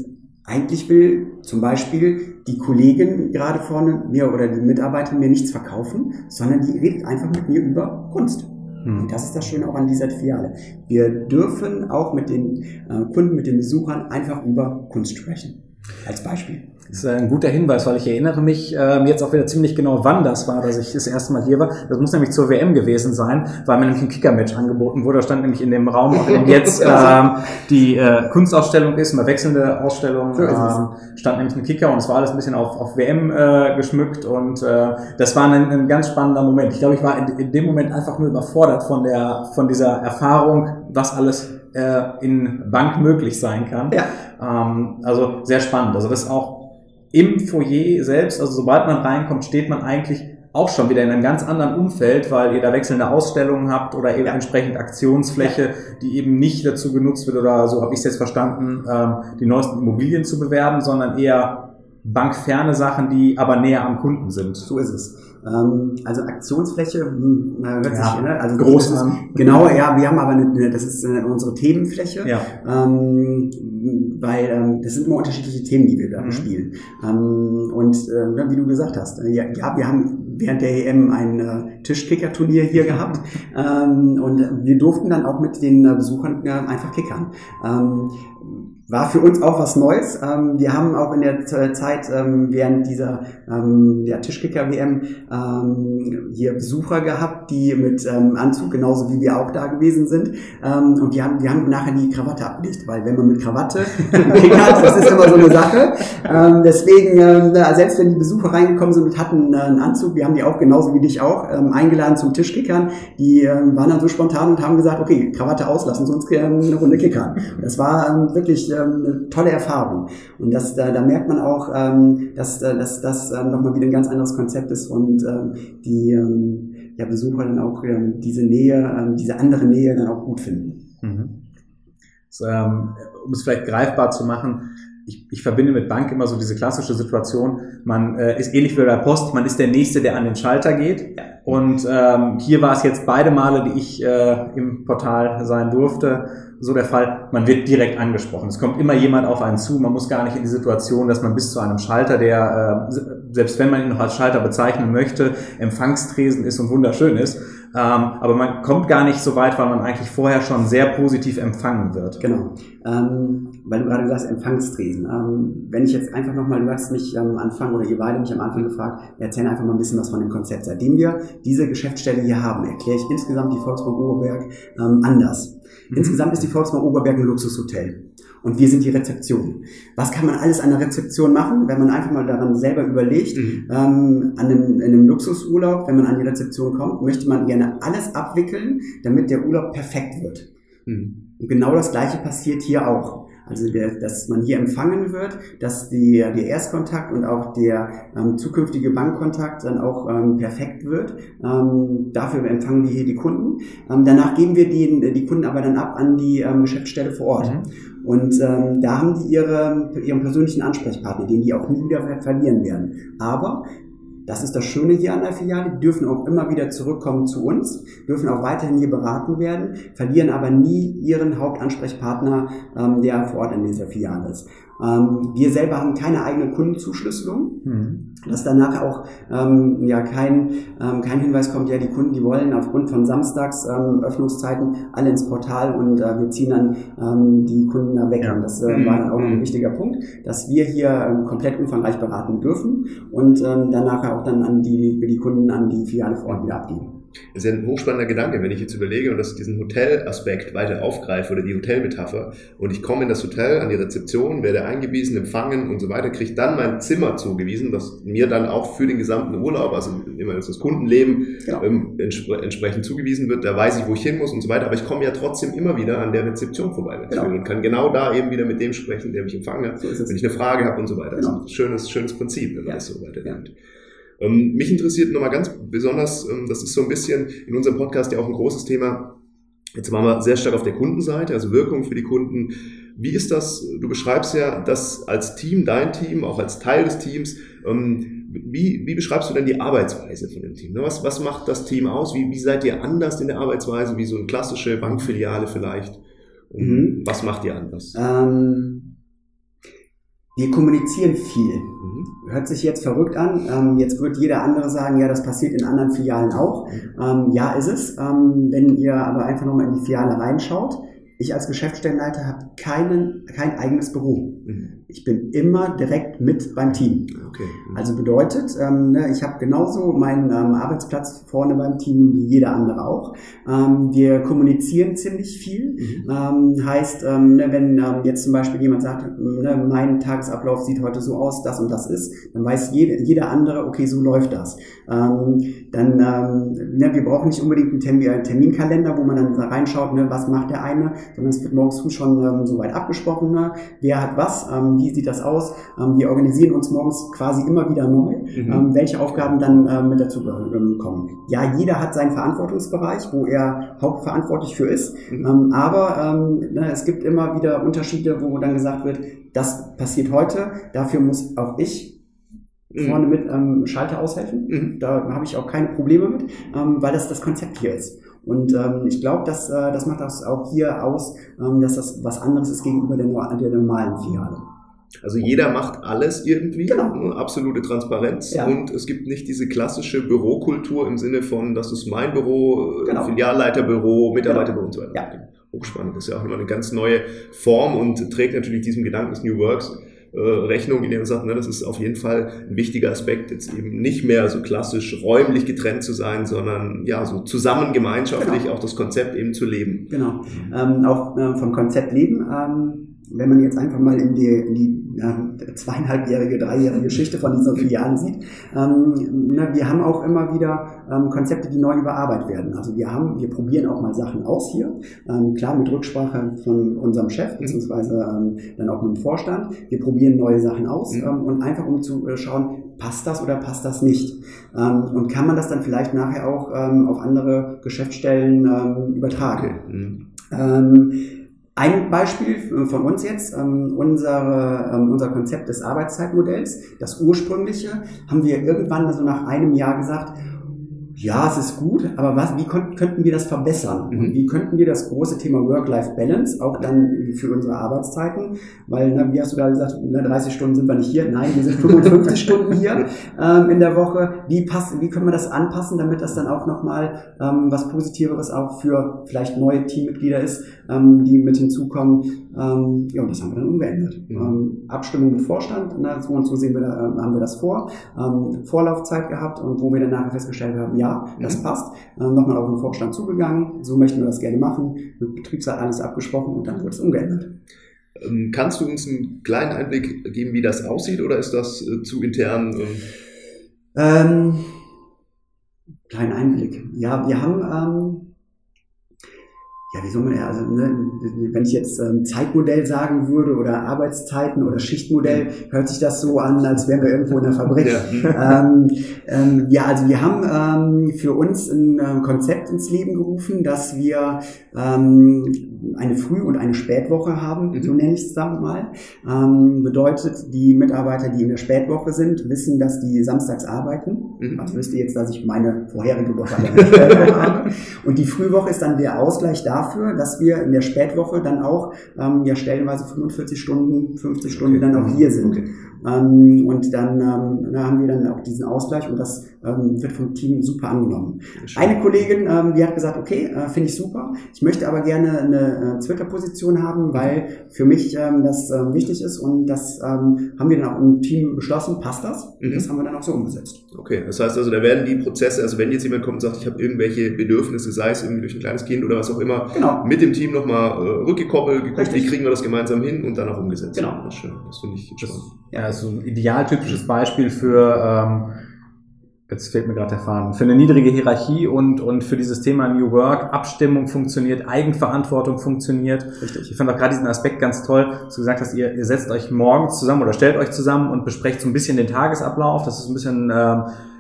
eigentlich will zum Beispiel die Kollegin gerade vorne mir oder die Mitarbeiter mir nichts verkaufen, sondern die redet einfach mit mir über Kunst. Hm. Und das ist das Schöne auch an dieser Filiale. Wir dürfen auch mit den äh, Kunden, mit den Besuchern einfach über Kunst sprechen. Als Beispiel. Das ist ein guter Hinweis, weil ich erinnere mich ähm, jetzt auch wieder ziemlich genau, wann das war, dass ich das erste Mal hier war. Das muss nämlich zur WM gewesen sein, weil mir nämlich ein Kicker-Match angeboten wurde. Da stand nämlich in dem Raum, auch in dem jetzt ähm, die äh, Kunstausstellung ist, eine wechselnde Ausstellung, ähm, stand nämlich ein Kicker und es war alles ein bisschen auf, auf WM äh, geschmückt und äh, das war ein, ein ganz spannender Moment. Ich glaube, ich war in, in dem Moment einfach nur überfordert von der von dieser Erfahrung, was alles äh, in Bank möglich sein kann. Ja. Ähm, also sehr spannend. Also das auch im Foyer selbst, also sobald man reinkommt, steht man eigentlich auch schon wieder in einem ganz anderen Umfeld, weil ihr da wechselnde Ausstellungen habt oder eben ja. entsprechend Aktionsfläche, die eben nicht dazu genutzt wird oder so habe ich es jetzt verstanden, ähm, die neuesten Immobilien zu bewerben, sondern eher bankferne Sachen, die aber näher am Kunden sind. So ist es. Ähm, also Aktionsfläche, hm, hört ja, sich, ne? also groß an. Genau, ja, wir haben aber eine, das ist äh, unsere Themenfläche, ja. ähm, weil ähm, das sind immer unterschiedliche Themen, die wir da mhm. bespielen. Ähm, und äh, wie du gesagt hast, äh, ja, ja, wir haben während der EM ein äh, Tischkicker-Turnier hier gehabt ähm, und wir durften dann auch mit den äh, Besuchern äh, einfach kickern. Ähm, war für uns auch was Neues. Ähm, wir haben auch in der Zeit ähm, während dieser ähm, der Tischkicker-WM ähm, hier Besucher gehabt, die mit ähm, Anzug, genauso wie wir auch da gewesen sind. Ähm, und wir haben, wir haben nachher die Krawatte abgelegt, weil wenn man mit Krawatte kickert, das ist immer so eine Sache. Ähm, deswegen, ähm, selbst wenn die Besucher reingekommen sind und hatten äh, einen Anzug, wir haben die auch genauso wie dich auch ähm, eingeladen zum Tischkickern, die ähm, waren dann so spontan und haben gesagt, okay, Krawatte auslassen, sonst ähm, eine Runde kickern. Das war ähm, wirklich ähm, eine tolle Erfahrung. Und das, da, da merkt man auch, ähm, dass, äh, dass das ähm, nochmal wieder ein ganz anderes Konzept ist und die ja, Besucher dann auch diese Nähe, diese andere Nähe dann auch gut finden. Mhm. So, um es vielleicht greifbar zu machen, ich, ich verbinde mit Bank immer so diese klassische Situation, man äh, ist ähnlich wie bei der Post, man ist der Nächste, der an den Schalter geht. Und ähm, hier war es jetzt beide Male, die ich äh, im Portal sein durfte, so der Fall, man wird direkt angesprochen. Es kommt immer jemand auf einen zu, man muss gar nicht in die Situation, dass man bis zu einem Schalter, der, äh, selbst wenn man ihn noch als Schalter bezeichnen möchte, Empfangstresen ist und wunderschön ist, ähm, aber man kommt gar nicht so weit, weil man eigentlich vorher schon sehr positiv empfangen wird. Genau. Ähm, weil du gerade sagst, Empfangstresen. Ähm, wenn ich jetzt einfach nochmal, du hast mich am Anfang oder ihr beide mich am Anfang gefragt, erzählen einfach mal ein bisschen was von dem Konzept. Seitdem wir diese Geschäftsstelle hier haben, erkläre ich insgesamt die Volksbank Oberberg ähm, anders. Mhm. Insgesamt ist die Volksbank Oberberg ein Luxushotel und wir sind die Rezeption. Was kann man alles an der Rezeption machen, wenn man einfach mal daran selber überlegt, mhm. ähm, an einem, in einem Luxusurlaub, wenn man an die Rezeption kommt, möchte man gerne alles abwickeln, damit der Urlaub perfekt wird. Mhm. Und genau das Gleiche passiert hier auch. Also der, dass man hier empfangen wird, dass die, der Erstkontakt und auch der ähm, zukünftige Bankkontakt dann auch ähm, perfekt wird. Ähm, dafür empfangen wir hier die Kunden. Ähm, danach geben wir die, die Kunden aber dann ab an die ähm, Geschäftsstelle vor Ort. Mhm. Und ähm, da haben die ihre, ihren persönlichen Ansprechpartner, den die auch nie wieder verlieren werden. Aber das ist das Schöne hier an der Filiale. Die dürfen auch immer wieder zurückkommen zu uns, dürfen auch weiterhin hier beraten werden, verlieren aber nie ihren Hauptansprechpartner, ähm, der vor Ort in dieser Filiale ist. Ähm, wir selber haben keine eigene Kundenzuschlüsselung, mhm. dass danach auch ähm, ja kein, ähm, kein Hinweis kommt, ja die Kunden, die wollen aufgrund von Samstags ähm, Öffnungszeiten alle ins Portal und äh, wir ziehen dann ähm, die Kunden da weg. Ja. Und das äh, war dann auch noch ein mhm. wichtiger Punkt, dass wir hier ähm, komplett umfangreich beraten dürfen und danach auch dann an die, die Kunden an die Filiale vor Ort wieder abgeben. Das ist ja ein hochspannender Gedanke, wenn ich jetzt überlege und dass ich diesen Hotelaspekt weiter aufgreife oder die Hotelmetapher und ich komme in das Hotel an die Rezeption, werde eingewiesen, empfangen und so weiter, kriege dann mein Zimmer zugewiesen, das mir dann auch für den gesamten Urlaub, also immer das Kundenleben genau. ähm, entspre entsprechend zugewiesen wird, da weiß ich, wo ich hin muss und so weiter, aber ich komme ja trotzdem immer wieder an der Rezeption vorbei genau. und kann genau da eben wieder mit dem sprechen, der mich empfangen hat, so wenn ich eine Frage habe und so weiter. Genau. Also schönes, schönes Prinzip, wenn man ja. das so weiternimmt. Ja. Ähm, mich interessiert nochmal ganz besonders, ähm, das ist so ein bisschen in unserem Podcast ja auch ein großes Thema. Jetzt waren wir sehr stark auf der Kundenseite, also Wirkung für die Kunden. Wie ist das? Du beschreibst ja das als Team, dein Team, auch als Teil des Teams. Ähm, wie, wie beschreibst du denn die Arbeitsweise von dem Team? Was, was macht das Team aus? Wie, wie seid ihr anders in der Arbeitsweise, wie so eine klassische Bankfiliale vielleicht? Mhm. Was macht ihr anders? Ähm wir kommunizieren viel. Mhm. Hört sich jetzt verrückt an. Ähm, jetzt wird jeder andere sagen, ja, das passiert in anderen Filialen auch. Mhm. Ähm, ja, ist es. Ähm, wenn ihr aber einfach nochmal in die Filiale reinschaut, ich als Geschäftsstellenleiter habe keinen, kein eigenes Büro. Mhm. Ich bin immer direkt mit beim Team. Okay. Also bedeutet, ähm, ne, ich habe genauso meinen ähm, Arbeitsplatz vorne beim Team wie jeder andere auch. Ähm, wir kommunizieren ziemlich viel. Mhm. Ähm, heißt, ähm, ne, wenn ähm, jetzt zum Beispiel jemand sagt, ne, mein Tagesablauf sieht heute so aus, das und das ist, dann weiß jede, jeder andere, okay, so läuft das. dann, ne, wir brauchen nicht unbedingt einen Termin, Terminkalender, wo man dann reinschaut, ne, was macht der eine, sondern es wird morgens früh schon ähm, soweit abgesprochen, ne, wer hat was, wie sieht das aus. Ähm, wir organisieren uns morgens quasi immer wieder neu, mhm. ähm, welche Aufgaben dann ähm, mit dazu ähm, kommen. Ja, jeder hat seinen Verantwortungsbereich, wo er hauptverantwortlich für ist, mhm. ähm, aber ähm, ne, es gibt immer wieder Unterschiede, wo dann gesagt wird, das passiert heute, dafür muss auch ich mhm. vorne mit ähm, Schalter aushelfen. Mhm. Da habe ich auch keine Probleme mit, ähm, weil das das Konzept hier ist. Und ähm, ich glaube, dass, äh, das macht das auch hier aus, ähm, dass das was anderes ist gegenüber der, der normalen Filiale. Also jeder macht alles irgendwie, genau. Ne, absolute Transparenz ja. und es gibt nicht diese klassische Bürokultur im Sinne von, das ist mein Büro, genau. Filialleiterbüro, Mitarbeiterbüro genau. und so weiter. Ja. hochspannend. Das ist ja auch immer eine ganz neue Form und trägt natürlich diesem Gedanken des New Works äh, Rechnung, in der man sagt, ne, das ist auf jeden Fall ein wichtiger Aspekt, jetzt eben nicht mehr so klassisch räumlich getrennt zu sein, sondern ja, so zusammen gemeinschaftlich genau. auch das Konzept eben zu leben. Genau. Ähm, auch äh, vom Konzept leben. Ähm wenn man jetzt einfach mal in die, in die äh, zweieinhalbjährige, dreijährige Geschichte von dieser Filiale sieht, ähm, na, wir haben auch immer wieder ähm, Konzepte, die neu überarbeitet werden. Also wir haben, wir probieren auch mal Sachen aus hier, ähm, klar mit Rücksprache von unserem Chef, mhm. beziehungsweise ähm, dann auch mit dem Vorstand. Wir probieren neue Sachen aus mhm. ähm, und einfach um zu äh, schauen, passt das oder passt das nicht? Ähm, und kann man das dann vielleicht nachher auch ähm, auf andere Geschäftsstellen ähm, übertragen? Okay. Ein Beispiel von uns jetzt, ähm, unsere, ähm, unser Konzept des Arbeitszeitmodells, das ursprüngliche, haben wir irgendwann also nach einem Jahr gesagt, ja, es ist gut, aber was, wie könnten wir das verbessern? Mhm. Wie könnten wir das große Thema Work-Life-Balance auch dann für unsere Arbeitszeiten, weil, na, wie hast du gerade gesagt, na, 30 Stunden sind wir nicht hier, nein, wir sind 55 Stunden hier ähm, in der Woche. Wie, passen, wie können wir das anpassen, damit das dann auch nochmal ähm, was Positiveres auch für vielleicht neue Teammitglieder ist, ähm, die mit hinzukommen? Ähm, ja, und das haben wir dann umgeändert. Mhm. Ähm, Abstimmung mit Vorstand, na, so und so sehen wir, da, äh, haben wir das vor. Ähm, Vorlaufzeit gehabt und wo wir dann nachher festgestellt haben, ja, das mhm. passt. Ähm, nochmal auf den Vorstand zugegangen, so möchten wir das gerne machen, mit Betriebsrat alles abgesprochen und dann wurde es umgeändert. Ähm, kannst du uns einen kleinen Einblick geben, wie das aussieht oder ist das äh, zu intern? Ähm? ähm, kleinen Einblick. Ja, wir haben ja, wie soll man ja, also ne, wenn ich jetzt ähm, Zeitmodell sagen würde oder Arbeitszeiten oder Schichtmodell, hört sich das so an, als wären wir irgendwo in der Fabrik. Ja, ähm, ähm, ja also wir haben ähm, für uns ein äh, Konzept ins Leben gerufen, dass wir ähm, eine Früh- und eine Spätwoche haben, mhm. so nenne ich es sagen mal. Ähm, bedeutet, die Mitarbeiter, die in der Spätwoche sind, wissen, dass die samstags arbeiten. Mhm. Also wisst ihr jetzt, dass ich meine vorherige Woche in der Spätwoche habe. Und die Frühwoche ist dann der Ausgleich dafür, dafür, dass wir in der Spätwoche dann auch ähm, ja stellenweise 45 Stunden, 50 Stunden okay. dann auch hier sind. Okay. Ähm, und dann ähm, haben wir dann auch diesen Ausgleich und das ähm, wird vom Team super angenommen. Eine Kollegin, ähm, die hat gesagt, okay, äh, finde ich super. Ich möchte aber gerne eine äh, Twitter-Position haben, weil für mich ähm, das ähm, wichtig ist und das ähm, haben wir dann auch im Team beschlossen, passt das? Und mhm. das haben wir dann auch so umgesetzt. Okay, das heißt also, da werden die Prozesse, also wenn jetzt jemand kommt und sagt, ich habe irgendwelche Bedürfnisse, sei es irgendwie durch ein kleines Kind oder was auch immer, genau. mit dem Team nochmal äh, rückgekoppelt, geguckt, Richtig. wie kriegen wir das gemeinsam hin und dann auch umgesetzt. Genau. Das, schön. das finde ich spannend. Ja, ist so ein idealtypisches Beispiel für ähm, jetzt fehlt mir gerade der Faden, für eine niedrige Hierarchie und, und für dieses Thema New Work, Abstimmung funktioniert, Eigenverantwortung funktioniert. Richtig. Ich fand auch gerade diesen Aspekt ganz toll, dass du gesagt hast, ihr, ihr setzt euch morgens zusammen oder stellt euch zusammen und besprecht so ein bisschen den Tagesablauf. Das ist ein bisschen, äh,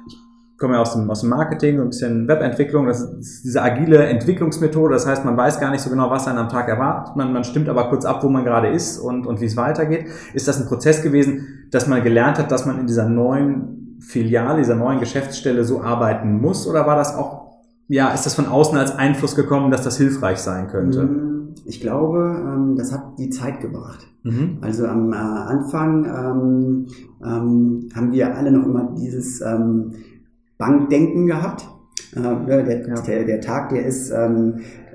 ich komme ja aus dem, aus dem Marketing, ein bisschen Webentwicklung, das ist diese agile Entwicklungsmethode. Das heißt, man weiß gar nicht so genau, was einen am Tag erwartet. Man, man stimmt aber kurz ab, wo man gerade ist und, und wie es weitergeht. Ist das ein Prozess gewesen, dass man gelernt hat, dass man in dieser neuen Filiale, dieser neuen Geschäftsstelle so arbeiten muss? Oder war das auch, ja, ist das von außen als Einfluss gekommen, dass das hilfreich sein könnte? Mm, ich glaube, ähm, das hat die Zeit gebracht. Mhm. Also am äh, Anfang ähm, ähm, haben wir alle noch immer dieses Bankdenken gehabt. Äh, ne, der, der, der, Tag, der ist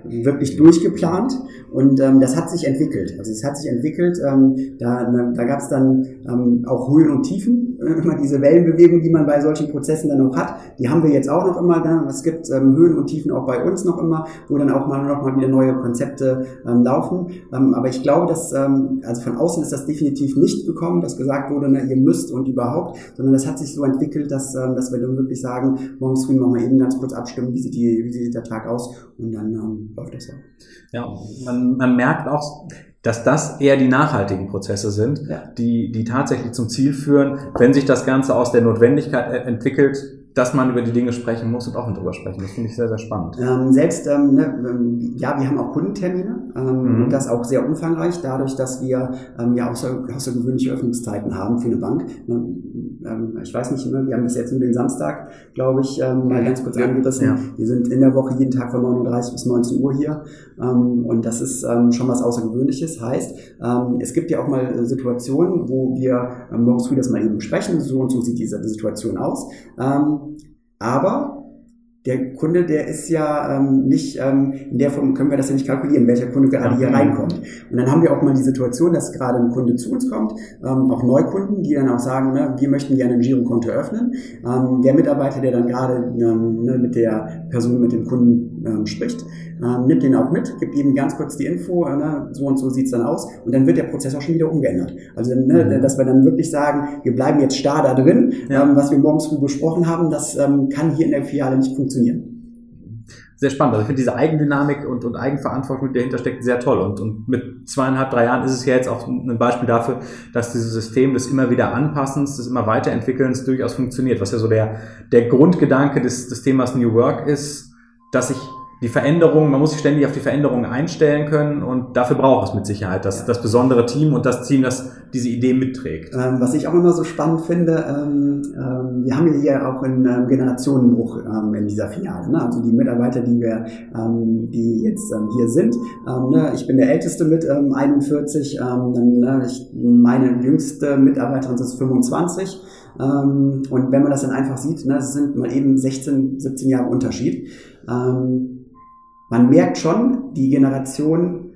wirklich durchgeplant und ähm, das hat sich entwickelt. Also es hat sich entwickelt, ähm, da, da gab es dann ähm, auch Höhen und Tiefen, immer diese Wellenbewegung, die man bei solchen Prozessen dann noch hat, die haben wir jetzt auch noch immer. Es gibt ähm, Höhen und Tiefen auch bei uns noch immer, wo dann auch mal noch mal wieder neue Konzepte ähm, laufen. Ähm, aber ich glaube, dass ähm, also von außen ist das definitiv nicht gekommen, dass gesagt wurde, ne, ihr müsst und überhaupt, sondern das hat sich so entwickelt, dass, ähm, dass wir dann wirklich sagen, morgens früh mal eben ganz kurz abstimmen, wie sieht, die, wie sieht der Tag aus und dann ähm, läuft das so. Ja, man, man merkt auch, dass das eher die nachhaltigen Prozesse sind, ja. die, die tatsächlich zum Ziel führen, wenn sich das Ganze aus der Notwendigkeit e-, entwickelt, dass man über die Dinge sprechen muss und offen darüber sprechen. Das finde ich sehr, sehr spannend. Ähm, selbst, ähm, ne, ähm, ja, wir haben auch Kundentermine ähm, mhm. und das auch sehr umfangreich, dadurch, dass wir ähm, ja außer, außergewöhnliche Öffnungszeiten haben für eine Bank. Ne, ähm, ich weiß nicht, wir haben bis jetzt nur den Samstag, glaube ich, mal ganz kurz ja. angerissen. Ja. Wir sind in der Woche jeden Tag von 9.30 bis 19 Uhr hier und das ist schon was Außergewöhnliches. Heißt, es gibt ja auch mal Situationen, wo wir morgens früh das mal eben besprechen, so und so sieht diese Situation aus. Aber der Kunde, der ist ja ähm, nicht, ähm, in der Form können wir das ja nicht kalkulieren, welcher Kunde gerade hier reinkommt. Und dann haben wir auch mal die Situation, dass gerade ein Kunde zu uns kommt, ähm, auch Neukunden, die dann auch sagen, ne, wir möchten gerne ein Girokonto öffnen. Ähm, der Mitarbeiter, der dann gerade ähm, ne, mit der Person, mit dem Kunden ähm, spricht, ähm, nimmt den auch mit, gibt ihm ganz kurz die Info, äh, ne, so und so sieht's dann aus und dann wird der Prozess auch schon wieder umgeändert. Also ne, Mhm. dass wir dann wirklich sagen, wir bleiben jetzt starr da drin, Ja. ähm, was wir morgens früh besprochen haben, das ähm, kann hier in der Filiale nicht funktionieren. Sehr spannend. Also ich finde diese Eigendynamik und, und Eigenverantwortung, die dahinter steckt, sehr toll. Und, und mit zweieinhalb, drei Jahren ist es ja jetzt auch ein Beispiel dafür, dass dieses System des immer wieder Anpassens, des immer Weiterentwickelns durchaus funktioniert. Was ja so der, der Grundgedanke des, des Themas New Work ist, dass sich die Veränderungen, man muss sich ständig auf die Veränderungen einstellen können und dafür braucht es mit Sicherheit das, das besondere Team und das Team, das diese Idee mitträgt. Ähm, was ich auch immer so spannend finde, ähm, ähm, wir haben ja hier auch einen ähm, Generationenbruch ähm, in dieser Filiale. Ne? Also die Mitarbeiter, die wir, ähm, die jetzt hier sind. Ne? Ich bin der Älteste mit ähm, 41, ähm, dann, ne? ich, meine jüngste Mitarbeiterin ist 25. Ähm, und wenn man das dann einfach sieht, ne, es sind mal eben 16, 17 Jahre Unterschied. Ähm, man merkt schon, die Generation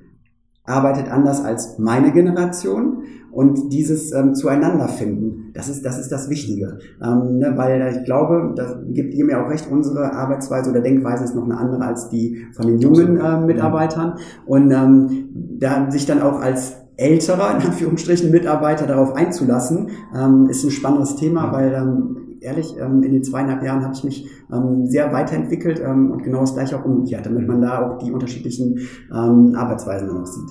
arbeitet anders als meine Generation. Und dieses ähm, zueinander finden, das ist das ist das Wichtige, ähm, ne, weil ich glaube, da gibt ihr mir auch recht, unsere Arbeitsweise oder Denkweise ist noch eine andere als die von den jungen äh, Mitarbeitern. Und ähm, da sich dann auch als älterer, in Anführungsstrichen, Mitarbeiter darauf einzulassen, ähm, ist ein spannendes Thema, weil ähm, ehrlich, ähm, in den zweieinhalb Jahren habe ich mich ähm, sehr weiterentwickelt ähm, und genau das gleiche auch umgekehrt, damit man da auch die unterschiedlichen Arbeitsweisen dann auch sieht.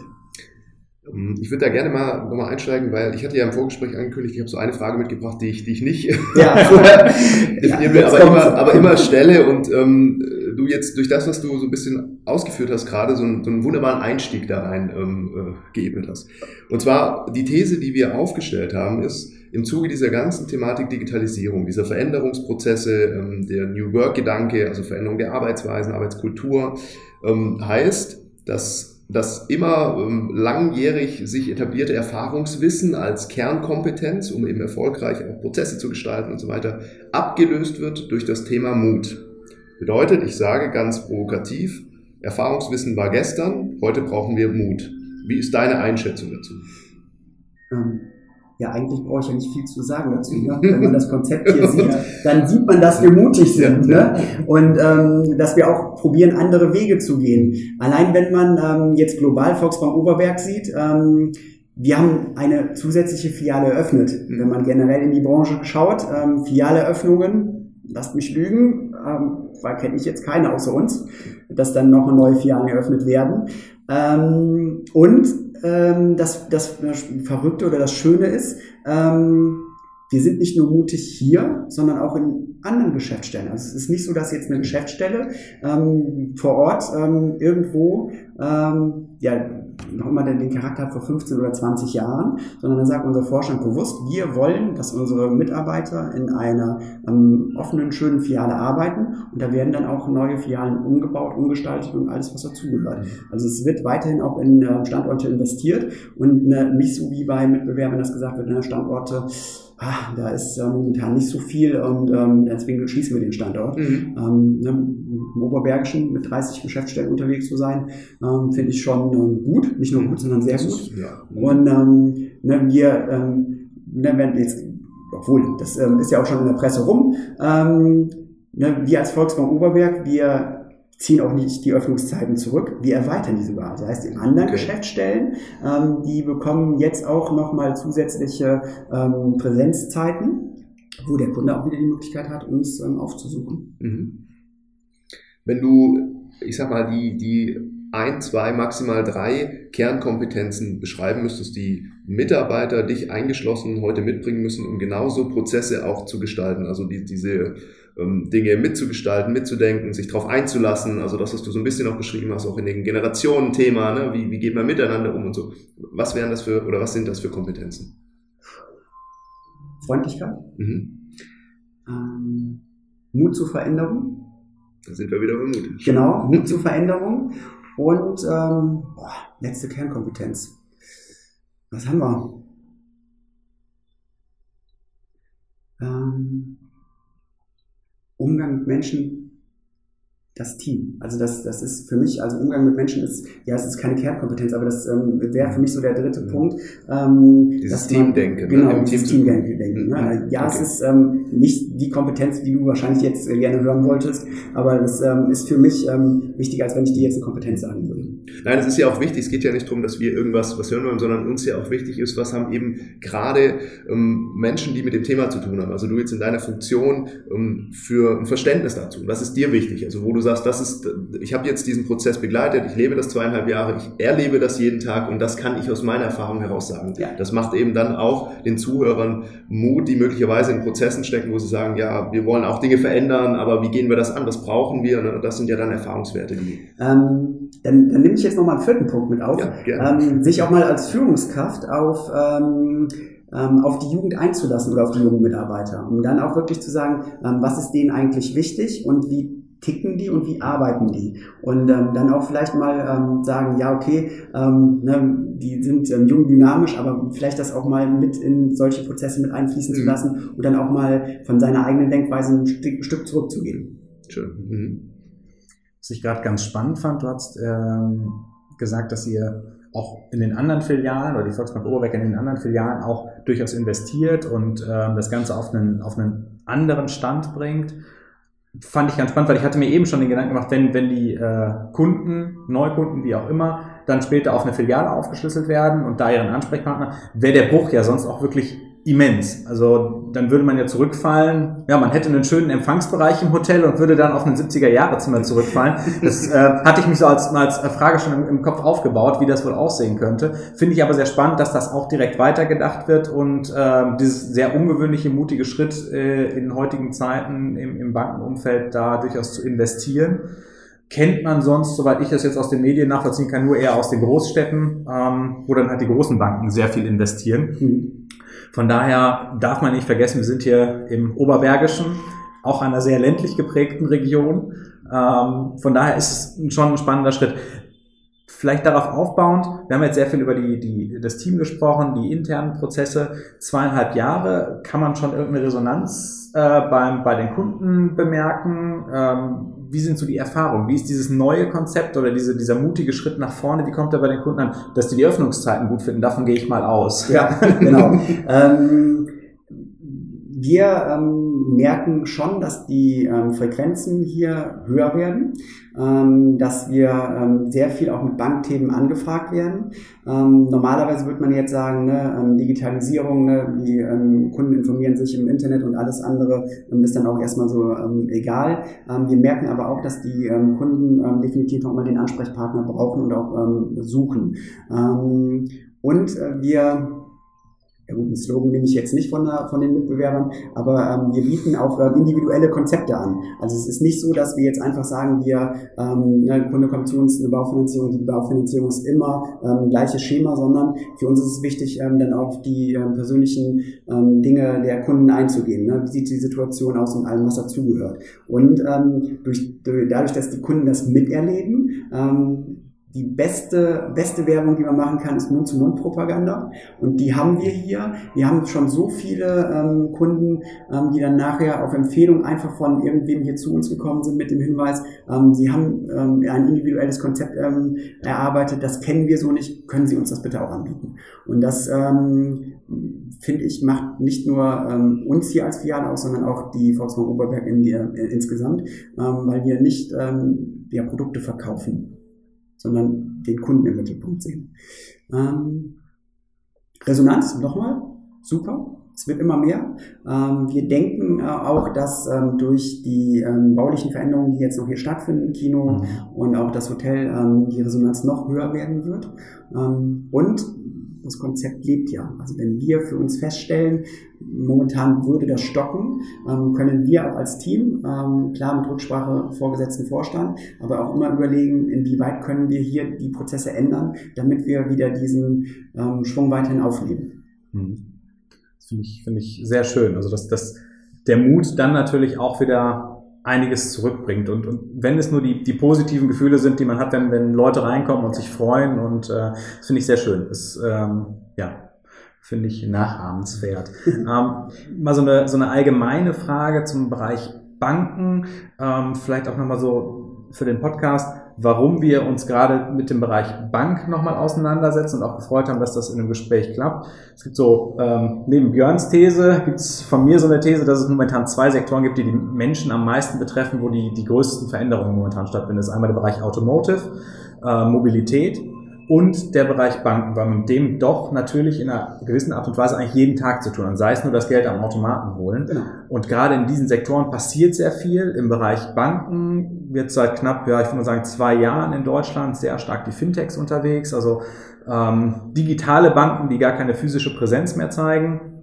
Ich würde da gerne mal nochmal einsteigen, weil ich hatte ja im Vorgespräch angekündigt, ich habe so eine Frage mitgebracht, die ich, die ich nicht Ja. definieren will, jetzt aber immer, aber immer stelle und ähm, du jetzt durch das, was du so ein bisschen ausgeführt hast, gerade so, einen- so einen wunderbaren Einstieg da rein ähm, äh, geebnet hast. Und zwar die These, die wir aufgestellt haben, ist, im Zuge dieser ganzen Thematik Digitalisierung, dieser Veränderungsprozesse, ähm, der New Work-Gedanke, also Veränderung der Arbeitsweisen, Arbeitskultur, ähm, heißt, dass das immer ähm, langjährig sich etablierte Erfahrungswissen als Kernkompetenz, um eben erfolgreich auch Prozesse zu gestalten und so weiter, abgelöst wird durch das Thema Mut. Bedeutet, ich sage ganz provokativ, Erfahrungswissen war gestern, heute brauchen wir Mut. Wie ist deine Einschätzung dazu? Ja, eigentlich brauche ich ja nicht viel zu sagen dazu. Ne? Wenn man das Konzept hier sieht, dann sieht man, dass wir mutig sind. Ne? Und ähm, dass wir auch probieren, andere Wege zu gehen. Allein wenn man ähm, jetzt global Volksbank Oberberg sieht, ähm, wir haben eine zusätzliche Filiale eröffnet. Wenn man generell in die Branche schaut, ähm, Filialeöffnungen, lasst mich lügen, ähm, weil kenne ich jetzt keine außer uns, dass dann noch neue Filialen eröffnet werden. Ähm, und ähm, das, das Verrückte oder das Schöne ist, ähm, wir sind nicht nur mutig hier, sondern auch in anderen Geschäftsstellen. Also es ist nicht so, dass jetzt eine Geschäftsstelle ähm, vor Ort ähm, irgendwo ähm, ja noch immer den, Charakter hat vor 15 oder 20 Jahren, sondern da sagt unser Vorstand bewusst, wir wollen, dass unsere Mitarbeiter in einer ähm, offenen, schönen Filiale arbeiten und da werden dann auch neue Filialen umgebaut, umgestaltet und alles, was dazugehört. Also es wird weiterhin auch in äh, Standorte investiert und ne, nicht so wie bei Mitbewerbern, das gesagt wird, ne, Standorte, ah, da ist äh, momentan nicht so viel und ähm, deswegen schließen wir den Standort. Mhm. Ähm, ne, Im Oberbergischen mit 30 Geschäftsstellen unterwegs zu sein, ähm, finde ich schon ähm, gut. Nicht nur gut, sondern sehr Das gut. ist- Ja. Und ähm, ne, wir, ähm, ne, wenn jetzt, obwohl, das ist ja auch schon in der Presse rum, ähm, ne, wir als Volksbank Oberberg, wir ziehen auch nicht die Öffnungszeiten zurück, wir erweitern die sogar. Das heißt, in anderen Okay. Geschäftsstellen, ähm, die bekommen jetzt auch nochmal zusätzliche ähm, Präsenzzeiten, wo der Kunde auch wieder die Möglichkeit hat, uns ähm, aufzusuchen. Mhm. Wenn du, ich sag mal, die, die ein, zwei, maximal drei Kernkompetenzen beschreiben müsstest, die Mitarbeiter, dich eingeschlossen, heute mitbringen müssen, um genauso Prozesse auch zu gestalten, also die, diese Dinge mitzugestalten, mitzudenken, sich darauf einzulassen, also das, was du so ein bisschen auch beschrieben hast, auch in den Generationen-Thema, ne? wie, wie geht man miteinander um und so. Was wären das für, oder was sind das für Kompetenzen? Freundlichkeit, Mhm. ähm, Mut zur Veränderung, Da sind wir wieder bei Mut. Genau, Mut zur Veränderung und ähm, boah, letzte Kernkompetenz. Was haben wir? Ähm, Umgang mit Menschen das Team. Also das, das ist für mich, also Umgang mit Menschen ist, ja, es ist keine Kernkompetenz, aber das ähm, wäre für mich so der dritte Punkt. Ähm, dieses Teamdenken. Ne? Genau, ne? dieses Team Teamdenken. Ne? Ja, okay. es ist ähm, nicht die Kompetenz, die du wahrscheinlich jetzt äh, gerne hören wolltest, aber das ähm, ist für mich ähm, wichtiger, als wenn ich dir jetzt eine Kompetenz sagen würde. Nein, es ist ja auch wichtig, es geht ja nicht darum, dass wir irgendwas was hören wollen, sondern uns ja auch wichtig ist, was haben eben gerade ähm, Menschen, die mit dem Thema zu tun haben, also du jetzt in deiner Funktion ähm, für ein Verständnis dazu. Was ist dir wichtig? Also wo du sagst, sagst, das ist, ich habe jetzt diesen Prozess begleitet, ich lebe das zweieinhalb Jahre, ich erlebe das jeden Tag und das kann ich aus meiner Erfahrung heraus sagen. Ja. Das macht eben dann auch den Zuhörern Mut, die möglicherweise in Prozessen stecken, wo sie sagen, ja, wir wollen auch Dinge verändern, aber wie gehen wir das an? Was brauchen wir? Ne? Das sind ja dann Erfahrungswerte. Die ähm, dann, dann nehme ich jetzt nochmal einen vierten Punkt mit auf. Ja, ähm, sich auch mal als Führungskraft auf ähm, ähm, auf die Jugend einzulassen oder auf die jungen Mitarbeiter, um dann auch wirklich zu sagen, ähm, was ist denen eigentlich wichtig und wie ticken die und wie arbeiten die? Und ähm, dann auch vielleicht mal ähm, sagen, ja, okay, ähm, ne, die sind ähm, jung, dynamisch, aber vielleicht das auch mal mit in solche Prozesse mit einfließen mhm. zu lassen und dann auch mal von seiner eigenen Denkweise ein Stück, Stück zurückzugehen. Schön. Mhm. Was ich gerade ganz spannend fand, du hast ähm, gesagt, dass ihr auch in den anderen Filialen oder die Volksbank Oberbeck in den anderen Filialen auch durchaus investiert und ähm, das Ganze auf einen, auf einen anderen Stand bringt fand ich ganz spannend, weil ich hatte mir eben schon den Gedanken gemacht, wenn, wenn die äh, Kunden, Neukunden, wie auch immer, dann später auf eine Filiale aufgeschlüsselt werden und da ihren Ansprechpartner, wäre der Bruch ja sonst auch wirklich immens. Also dann würde man ja zurückfallen. Ja, man hätte einen schönen Empfangsbereich im Hotel und würde dann auf ein 70er-Jahre-Zimmer zurückfallen. Das äh, hatte ich mich so als, als Frage schon im, im, Kopf aufgebaut, wie das wohl aussehen könnte. Finde ich aber sehr spannend, dass das auch direkt weitergedacht wird und äh, dieses sehr ungewöhnliche, mutige Schritt äh, in heutigen Zeiten im, im Bankenumfeld da durchaus zu investieren kennt man sonst, soweit ich das jetzt aus den Medien nachvollziehen kann, nur eher aus den Großstädten, ähm, wo dann halt die großen Banken sehr viel investieren. Mhm. Von daher darf man nicht vergessen, wir sind hier im Oberbergischen, auch einer sehr ländlich geprägten Region. Ähm, von daher ist es schon ein spannender Schritt. Vielleicht darauf aufbauend, wir haben jetzt sehr viel über die, die, das Team gesprochen, die internen Prozesse. Zweieinhalb Jahre, kann man schon irgendeine Resonanz äh, beim, bei den Kunden bemerken? Ähm, wie sind so die Erfahrungen? Wie ist dieses neue Konzept oder diese, dieser mutige Schritt nach vorne? Wie kommt er bei den Kunden an? Dass die die Öffnungszeiten gut finden, davon gehe ich mal aus. Ja, genau. ähm, wir ähm, merken schon, dass die ähm, Frequenzen hier höher werden, ähm, dass wir ähm, sehr viel auch mit Bankthemen angefragt werden. Ähm, normalerweise würde man jetzt sagen, ne, ähm, Digitalisierung, ne, die Kunden informieren sich im Internet und alles andere ist dann auch erstmal so egal. Wir merken aber auch, dass die Kunden definitiv nochmal den Ansprechpartner brauchen und auch suchen. Und äh, wir ja gut, einen Slogan nehme ich jetzt nicht von, der, von den Mitbewerbern, aber ähm, wir bieten auch äh, individuelle Konzepte an. Also es ist nicht so, dass wir jetzt einfach sagen, wir, ähm, ne, Kunde kommt zu uns, eine Baufinanzierung, die Baufinanzierung ist immer ähm, gleiches Schema, sondern für uns ist es wichtig, ähm, dann auf die ähm, persönlichen ähm, Dinge der Kunden einzugehen. Ne? Wie sieht die Situation aus und allem, was dazugehört. Und ähm, durch, durch, dadurch, dass die Kunden das miterleben, ähm, die beste, beste Werbung, die man machen kann, ist Mund-zu-Mund-Propaganda. Und die haben wir hier. Wir haben schon so viele ähm, Kunden, ähm, die dann nachher auf Empfehlung einfach von irgendwem hier zu uns gekommen sind mit dem Hinweis, ähm, sie haben ähm, ein individuelles Konzept ähm, erarbeitet, das kennen wir so nicht, können Sie uns das bitte auch anbieten. Und das, ähm, finde ich, macht nicht nur ähm, uns hier als Filiale aus, sondern auch die Volkswagen Oberberg in die, äh, insgesamt, ähm, weil wir nicht ähm, ja, Produkte verkaufen sondern den Kunden im Mittelpunkt sehen. Ähm, Resonanz, nochmal, super. Es wird immer mehr. Ähm, wir denken äh, auch, dass ähm, durch die ähm, baulichen Veränderungen, die jetzt noch hier stattfinden Kino mhm. und auch das Hotel, ähm, die Resonanz noch höher werden wird. Ähm, und das Konzept lebt ja. Also wenn wir für uns feststellen, momentan würde das stocken, ähm, können wir auch als Team, ähm, klar mit Rücksprache vorgesetzten Vorstand, aber auch immer überlegen, inwieweit können wir hier die Prozesse ändern, damit wir wieder diesen ähm, Schwung weiterhin aufnehmen. Mhm. Das finde ich, finde ich sehr schön. Also dass, dass der Mut dann natürlich auch wieder einiges zurückbringt. Und, und wenn es nur die, die positiven Gefühle sind, die man hat, wenn, wenn Leute reinkommen und sich freuen, und äh, das finde ich sehr schön. Das, ähm, ja, finde ich nachahmenswert. ähm, mal so eine, so eine allgemeine Frage zum Bereich Banken, ähm, vielleicht auch nochmal so für den Podcast, warum wir uns gerade mit dem Bereich Bank nochmal auseinandersetzen und auch gefreut haben, dass das in einem Gespräch klappt. Es gibt so, ähm, neben Björns These, gibt es von mir so eine These, dass es momentan zwei Sektoren gibt, die die Menschen am meisten betreffen, wo die, die größten Veränderungen momentan stattfinden. Das ist einmal der Bereich Automotive, äh, Mobilität und der Bereich Banken, weil man mit dem doch natürlich in einer gewissen Art und Weise eigentlich jeden Tag zu tun hat, sei es nur das Geld am Automaten holen. Genau. Und gerade in diesen Sektoren passiert sehr viel. Im Bereich Banken wird seit knapp, ja, ich würde mal sagen, zwei Jahren in Deutschland sehr stark die Fintechs unterwegs, also ähm, digitale Banken, die gar keine physische Präsenz mehr zeigen.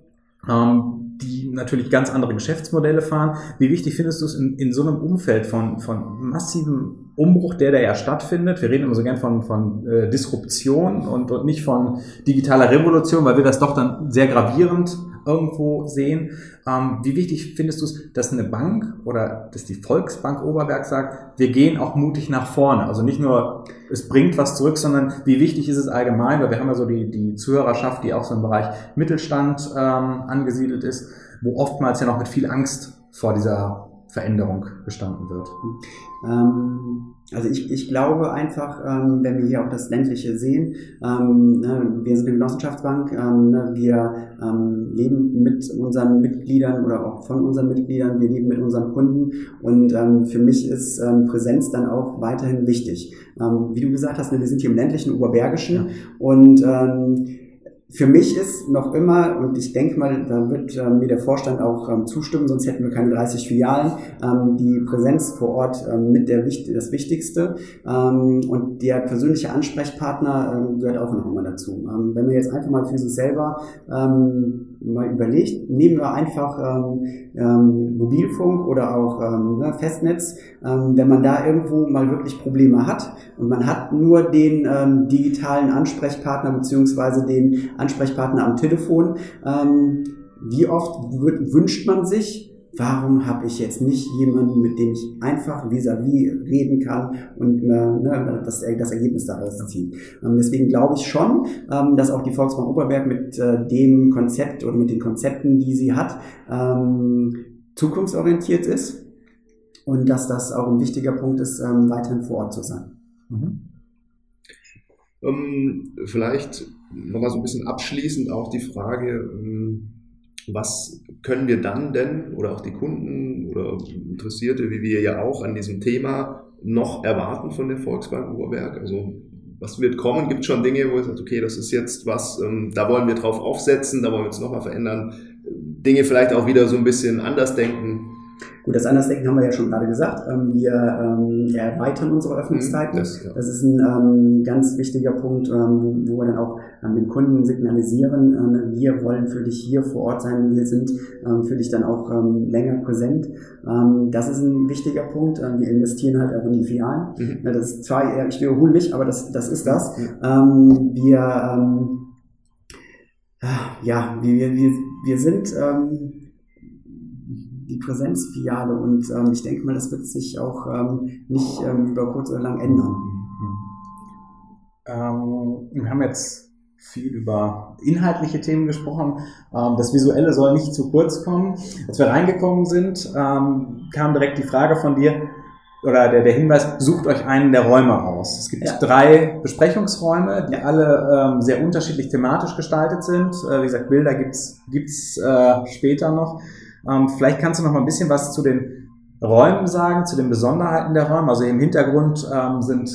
Ähm, die natürlich ganz andere Geschäftsmodelle fahren. Wie wichtig findest du es in, in so einem Umfeld von, von massivem Umbruch, der da ja stattfindet? Wir reden immer so gern von, von äh, Disruption und, und nicht von digitaler Revolution, weil wir das doch dann sehr gravierend irgendwo sehen. Ähm, wie wichtig findest du es, dass eine Bank oder dass die Volksbank Oberberg sagt, wir gehen auch mutig nach vorne? Also nicht nur, es bringt was zurück, sondern wie wichtig ist es allgemein, weil wir haben ja so die, die Zuhörerschaft, die auch so im Bereich Mittelstand ähm, angesiedelt ist, wo oftmals ja noch mit viel Angst vor dieser Veränderung gestanden wird. Ähm also ich, ich glaube einfach, ähm, wenn wir hier auch das Ländliche sehen, ähm, ne, wir sind eine Genossenschaftsbank, ne, wir leben mit unseren Mitgliedern oder auch von unseren Mitgliedern, wir leben mit unseren Kunden und für mich ist Präsenz dann auch weiterhin wichtig. Wie du gesagt hast, ne, wir sind hier im ländlichen Oberbergischen ja. und für mich ist noch immer, und ich denke mal, da wird äh, mir der Vorstand auch ähm, zustimmen, sonst hätten wir keine 30 Filialen, ähm, die Präsenz vor Ort ähm, mit der, das Wichtigste. Ähm, und der persönliche Ansprechpartner ähm, gehört auch noch immer dazu. Ähm, wenn man jetzt einfach mal für sich selber mal überlegt, nehmen wir einfach Mobilfunk oder auch ne, Festnetz, wenn man da irgendwo mal wirklich Probleme hat und man hat nur den digitalen Ansprechpartner beziehungsweise den Ansprechpartner am Telefon. Ähm, wie oft wünscht man sich, warum habe ich jetzt nicht jemanden, mit dem ich einfach vis-à-vis -vis reden kann und äh, ne, das, das Ergebnis daraus zieht. Ähm, deswegen glaube ich schon, ähm, dass auch die Volksbank Oberberg mit äh, dem Konzept oder mit den Konzepten, die sie hat, ähm, zukunftsorientiert ist und dass das auch ein wichtiger Punkt ist, ähm, weiterhin vor Ort zu sein. Mhm. Ähm, vielleicht nochmal so ein bisschen abschließend auch die Frage, ähm, was können wir dann denn oder auch die Kunden oder Interessierte, wie wir ja auch an diesem Thema noch erwarten von der Volksbank Oberberg? Also was wird kommen? Gibt schon Dinge, wo ihr sagt, okay, das ist jetzt was, ähm, da wollen wir drauf aufsetzen, da wollen wir uns nochmal verändern. Dinge vielleicht auch wieder so ein bisschen anders denken. Gut, das Andersdenken haben wir ja schon gerade gesagt. Ähm, wir ähm, erweitern unsere Öffnungszeiten. Das, ja. das ist ein ähm, ganz wichtiger Punkt, wo, wir dann auch dem Kunden signalisieren, wir wollen für dich hier vor Ort sein, wir sind für dich dann auch länger präsent. Das ist ein wichtiger Punkt. Wir investieren halt auch in die Filialen. Mhm. Das ist zwar, ich wiederhole mich, aber das, das ist das. Mhm. Wir, ja, wir, wir, wir sind die Präsenzfiliale und ähm, ich denke mal, das wird sich auch ähm, nicht ähm, über kurz oder lang ändern. Ähm, wir haben jetzt viel über inhaltliche Themen gesprochen. Ähm, das Visuelle soll nicht zu kurz kommen. Als wir reingekommen sind, ähm, kam direkt die Frage von dir, oder der, der Hinweis, sucht euch einen der Räume raus. Es gibt ja. drei Besprechungsräume, die alle ähm, sehr unterschiedlich thematisch gestaltet sind. Äh, wie gesagt, Bilder gibt's gibt's äh, später noch. Ähm, vielleicht kannst du noch mal ein bisschen was zu den Räumen sagen, zu den Besonderheiten der Räume. Also im Hintergrund ähm, sind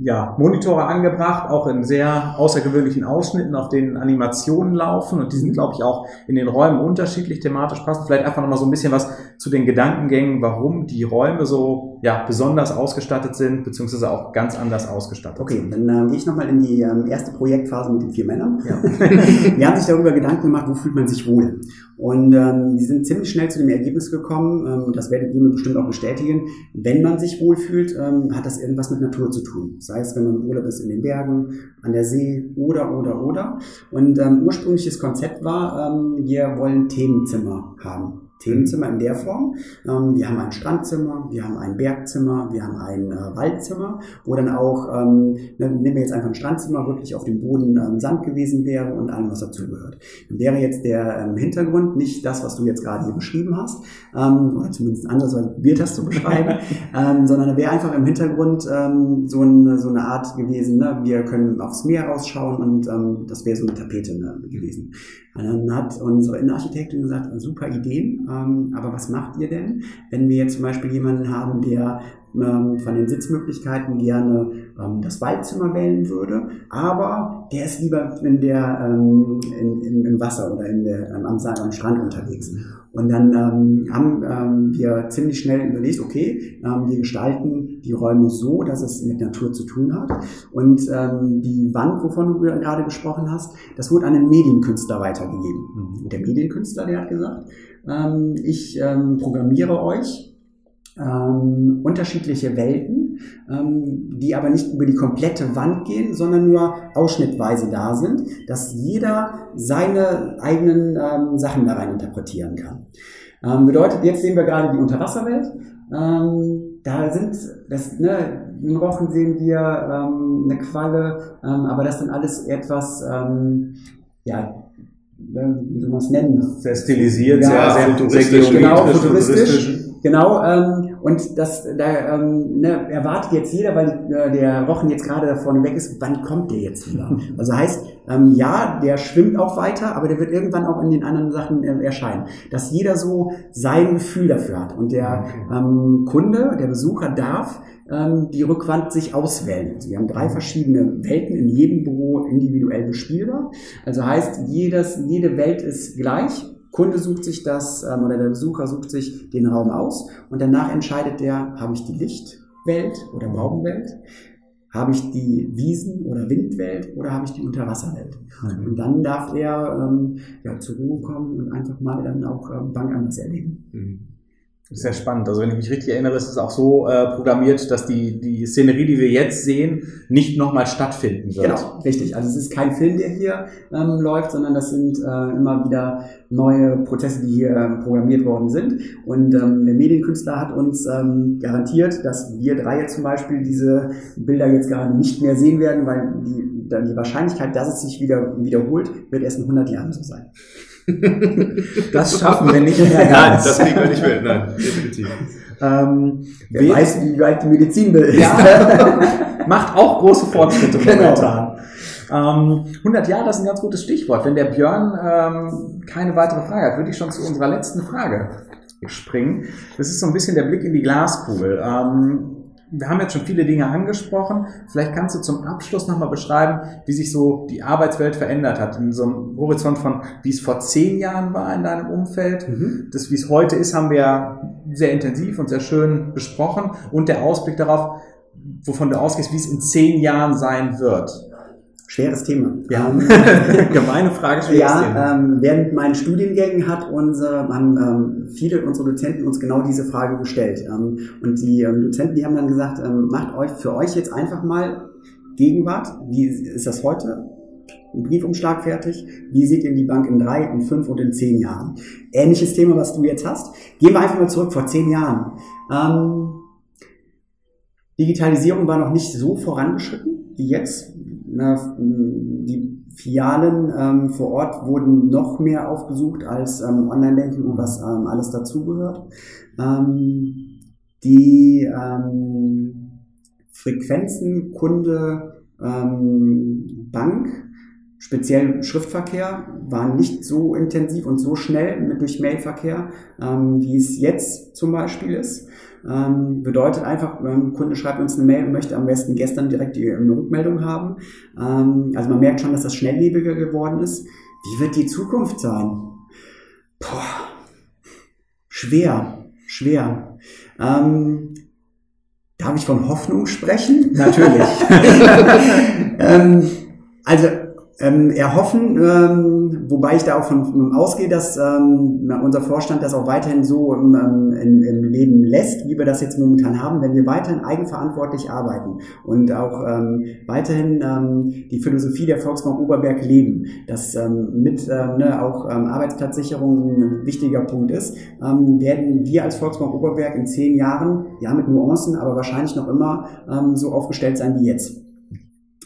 ja, Monitore angebracht, auch in sehr außergewöhnlichen Ausschnitten, auf denen Animationen laufen und die sind, glaube ich, auch in den Räumen unterschiedlich thematisch passend. Vielleicht einfach noch mal so ein bisschen was zu den Gedankengängen, warum die Räume so ja, besonders ausgestattet sind, beziehungsweise auch ganz anders ausgestattet okay, sind. Okay, dann äh, gehe ich nochmal in die ähm, erste Projektphase mit den vier Männern. Ja. Wir haben sich darüber Gedanken gemacht, wo fühlt man sich wohl. Und ähm, die sind ziemlich schnell zu dem Ergebnis gekommen, ähm, das werdet ihr mir bestimmt auch bestätigen, wenn man sich wohlfühlt, ähm, hat das irgendwas mit Natur zu tun. Sei es, wenn man Urlaub ist in den Bergen, an der See oder, oder, oder. Und ähm, ursprüngliches Konzept war, ähm, wir wollen Themenzimmer haben. Themenzimmer in der Form. Ähm, wir haben ein Strandzimmer, wir haben ein Bergzimmer, wir haben ein äh, Waldzimmer, wo dann auch, ähm, ne, nehmen wir jetzt einfach ein Strandzimmer, wirklich auf dem Boden ähm, Sand gewesen wäre und allem, was dazugehört. Dann wäre jetzt der ähm, Hintergrund nicht das, was du jetzt gerade hier beschrieben hast, ähm, oder zumindest anders, als probiert hast zu beschreiben, ähm, sondern da wäre einfach im Hintergrund ähm, so, eine, so eine Art gewesen, ne? wir können aufs Meer rausschauen und ähm, das wäre so eine Tapete ne, gewesen. Und dann hat unsere Innenarchitektin gesagt, super Ideen, ähm, aber was macht ihr denn, wenn wir jetzt zum Beispiel jemanden haben, der ähm, von den Sitzmöglichkeiten gerne ähm, das Waldzimmer wählen würde, aber der ist lieber in der, ähm, in, in, im Wasser oder in der, am, am Strand unterwegs. Und dann ähm, haben ähm, wir ziemlich schnell überlegt, okay, ähm, wir gestalten die Räume so, dass es mit Natur zu tun hat. Und ähm, die Wand, wovon du gerade gesprochen hast, das wurde an einen Medienkünstler weitergegeben. Mhm. Und der Medienkünstler, der hat gesagt, ähm, ich ähm, programmiere euch ähm, unterschiedliche Welten, ähm, die aber nicht über die komplette Wand gehen, sondern nur ausschnittweise da sind, dass jeder seine eigenen ähm, Sachen da rein interpretieren kann. Ähm, bedeutet, jetzt sehen wir gerade die Unterwasserwelt. Ähm, da sind, das, ne, in Rochen sehen wir ähm, eine Qualle, aber das sind alles etwas, ja, wie soll man es nennen? Sehr stilisiert, ja, sehr, sehr futuristisch. Genau, futuristisch. Genau, ähm, und das, da ähm, ne, erwartet jetzt jeder, weil äh, der Rochen jetzt gerade da vorne weg ist, wann kommt der jetzt wieder? Also heißt, ähm, ja, der schwimmt auch weiter, aber der wird irgendwann auch in den anderen Sachen äh, erscheinen. Dass jeder so sein Gefühl dafür hat. Und der okay. ähm, Kunde, der Besucher darf ähm, die Rückwand sich auswählen. Also wir haben drei verschiedene Welten in jedem Büro individuell bespielbar. Also heißt, jedes, jede Welt ist gleich Kunde sucht sich das ähm, oder der Besucher sucht sich den Raum aus und danach entscheidet der, habe ich die Lichtwelt oder Baumwelt, habe ich die Wiesen- oder Windwelt oder habe ich die Unterwasserwelt? Mhm. Und dann darf er ähm, ja, zur Ruhe kommen und einfach mal dann auch ähm, Bank anders erleben. Mhm. Sehr spannend. Also wenn ich mich richtig erinnere, ist es auch so äh, programmiert, dass die, die Szenerie, die wir jetzt sehen, nicht nochmal stattfinden wird. Genau, richtig. Also es ist kein Film, der hier ähm, läuft, sondern das sind äh, immer wieder neue Prozesse, die hier ähm, programmiert worden sind. Und ähm, der Medienkünstler hat uns ähm, garantiert, dass wir drei jetzt zum Beispiel diese Bilder jetzt gerade nicht mehr sehen werden, weil die, die Wahrscheinlichkeit, dass es sich wieder wiederholt, wird erst in 100 Jahren so sein. Das schaffen wir nicht mehr. Nein, das kriegen wir nicht mehr. Nein, definitiv. Ähm, wer weiß, wie weit die Medizin will. Ja, macht auch große Fortschritte genau. momentan. Ähm, 100 Jahre, das ist ein ganz gutes Stichwort. Wenn der Björn ähm, keine weitere Frage hat, würde ich schon zu unserer letzten Frage springen. Das ist so ein bisschen der Blick in die Glaskugel. Ähm, wir haben jetzt schon viele Dinge angesprochen. Vielleicht kannst du zum Abschluss nochmal beschreiben, wie sich so die Arbeitswelt verändert hat. In so einem Horizont von, wie es vor zehn Jahren war in deinem Umfeld. Mhm. Das, wie es heute ist, haben wir ja sehr intensiv und sehr schön besprochen. Und der Ausblick darauf, wovon du ausgehst, wie es in zehn Jahren sein wird. Schweres Thema. Ja, ähm, gemeine Frage, schweres ja, Thema. Ähm, während meinen Studiengängen hat unsere, haben ähm, viele unserer Dozenten uns genau diese Frage gestellt. Ähm, und die ähm, Dozenten, die haben dann gesagt, ähm, macht euch für euch jetzt einfach mal Gegenwart. Wie ist das heute? Ein Briefumschlag fertig. Wie sieht denn die Bank in drei, in fünf und in zehn Jahren? Ähnliches Thema, was du jetzt hast. Gehen wir einfach mal zurück vor zehn Jahren. Ähm, Digitalisierung war noch nicht so vorangeschritten wie jetzt die Filialen ähm, vor Ort wurden noch mehr aufgesucht als ähm, Online-Banking und was ähm, alles dazugehört. Ähm, die ähm, Frequenzen Kunde ähm, Bank, speziell Schriftverkehr, waren nicht so intensiv und so schnell mit durch Mailverkehr, wie es jetzt zum Beispiel ist. Ähm, bedeutet einfach, ein Kunde schreibt uns eine Mail und möchte am besten gestern direkt die eine Rückmeldung haben. Ähm, also man merkt schon, dass das schnelllebiger geworden ist. Wie wird die Zukunft sein? Boah, schwer, schwer. Ähm, darf ich von Hoffnung sprechen? Natürlich. ähm, also ähm, erhoffen, ähm, wobei ich da auch von, ausgehe, dass ähm, unser Vorstand das auch weiterhin so im, ähm, im, im, Leben lässt, wie wir das jetzt momentan haben, wenn wir weiterhin eigenverantwortlich arbeiten und auch ähm, weiterhin ähm, die Philosophie der Volksbank Oberberg leben, dass mit ne, auch Arbeitsplatzsicherung ein wichtiger Punkt ist, werden wir als Volksbank Oberberg in zehn Jahren, ja mit Nuancen, aber wahrscheinlich noch immer so aufgestellt sein wie jetzt.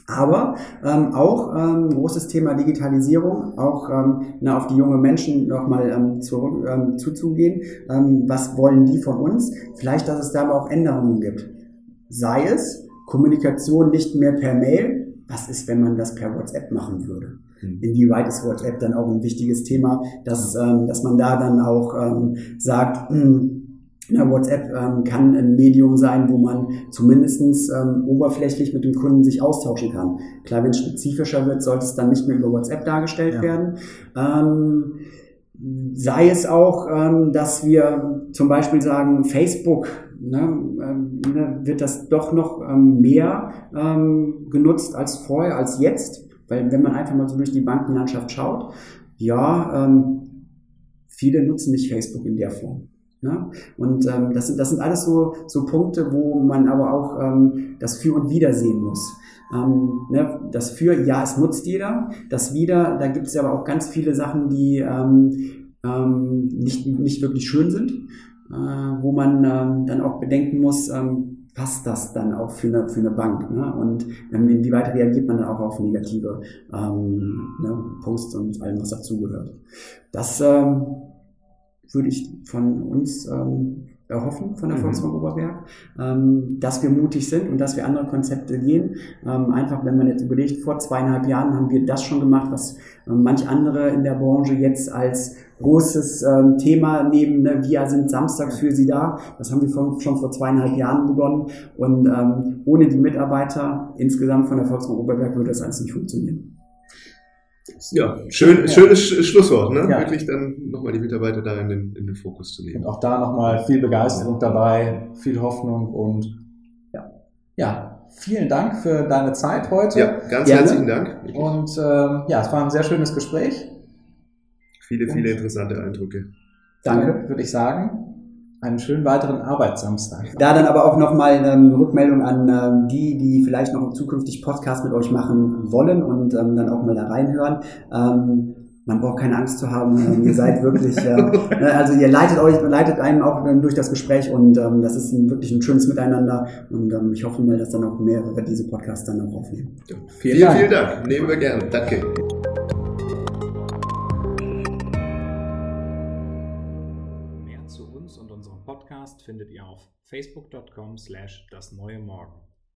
Aber ähm, auch ähm, großes Thema Digitalisierung, auch ähm, na, auf die jungen Menschen nochmal ähm, zu, ähm, zuzugehen. Ähm, was wollen die von uns? Vielleicht, dass es da aber auch Änderungen gibt. Sei es Kommunikation nicht mehr per Mail. Was ist, wenn man das per WhatsApp machen würde? Hm. Inwieweit ist WhatsApp dann auch ein wichtiges Thema, dass, ähm, dass man da dann auch ähm, sagt, mh, hm, WhatsApp ähm, kann ein Medium sein, wo man zumindestens ähm, oberflächlich mit dem Kunden sich austauschen kann. Klar, wenn es spezifischer wird, sollte es dann nicht mehr über WhatsApp dargestellt ja. werden. Ähm, sei es auch, ähm, dass wir zum Beispiel sagen, Facebook ne, ne, wird das doch noch ähm, mehr ähm, genutzt als vorher, als jetzt. Weil wenn man einfach mal so durch die Bankenlandschaft schaut, ja, ähm, viele nutzen nicht Facebook in der Form. Ne? Und ähm, das, sind, das sind alles so, so Punkte, wo man aber auch ähm, das Für und Wider sehen muss. Ähm, ne? Das Für, ja, es nutzt jeder. Das Wider, da gibt es aber auch ganz viele Sachen, die ähm, ähm, nicht, nicht wirklich schön sind, äh, wo man ähm, dann auch bedenken muss, ähm, passt das dann auch für eine, für eine Bank? Ne? Und ähm, inwieweit reagiert man dann auch auf negative ähm, ne, Posts und allem, was dazugehört? Das ähm, würde ich von uns ähm, erhoffen, von der mhm. Volksbank Oberberg, ähm, dass wir mutig sind und dass wir andere Konzepte gehen. Ähm, einfach, wenn man jetzt überlegt, vor zweieinhalb Jahren haben wir das schon gemacht, was ähm, manch andere in der Branche jetzt als großes ähm, Thema nehmen. Ne? Wir sind samstags für Sie da. Das haben wir von, schon vor zweieinhalb Jahren begonnen. Und ähm, ohne die Mitarbeiter insgesamt von der Volksbank Oberberg würde das alles nicht funktionieren. Ja, schön, ja. schönes Schlusswort, ne? Ja. Wirklich dann nochmal die Mitarbeiter da in den, in den Fokus zu nehmen. Und auch da nochmal viel Begeisterung dabei, viel Hoffnung und ja. Ja, vielen Dank für deine Zeit heute. Ja, ganz Gerne. herzlichen Dank. Wirklich. Und ähm, ja, es war ein sehr schönes Gespräch. Viele, viele interessante Eindrücke. Danke, würde ich sagen einen schönen weiteren Arbeitssamstag. Da dann aber auch nochmal eine ähm, Rückmeldung an ähm, die, die vielleicht noch zukünftig Podcast mit euch machen wollen und ähm, dann auch mal da reinhören. Ähm, man braucht keine Angst zu haben. Ähm, ihr seid wirklich, äh, ne, also ihr leitet euch, leitet einem auch ähm, durch das Gespräch und ähm, das ist ein, wirklich ein schönes Miteinander und ähm, ich hoffe mal, dass dann auch mehrere diese Podcasts dann auch aufnehmen. Vielen, vielen Dank. Vielen Dank. Nehmen wir gerne. Danke. Findet ihr auf facebook.com slash das neue Morgen.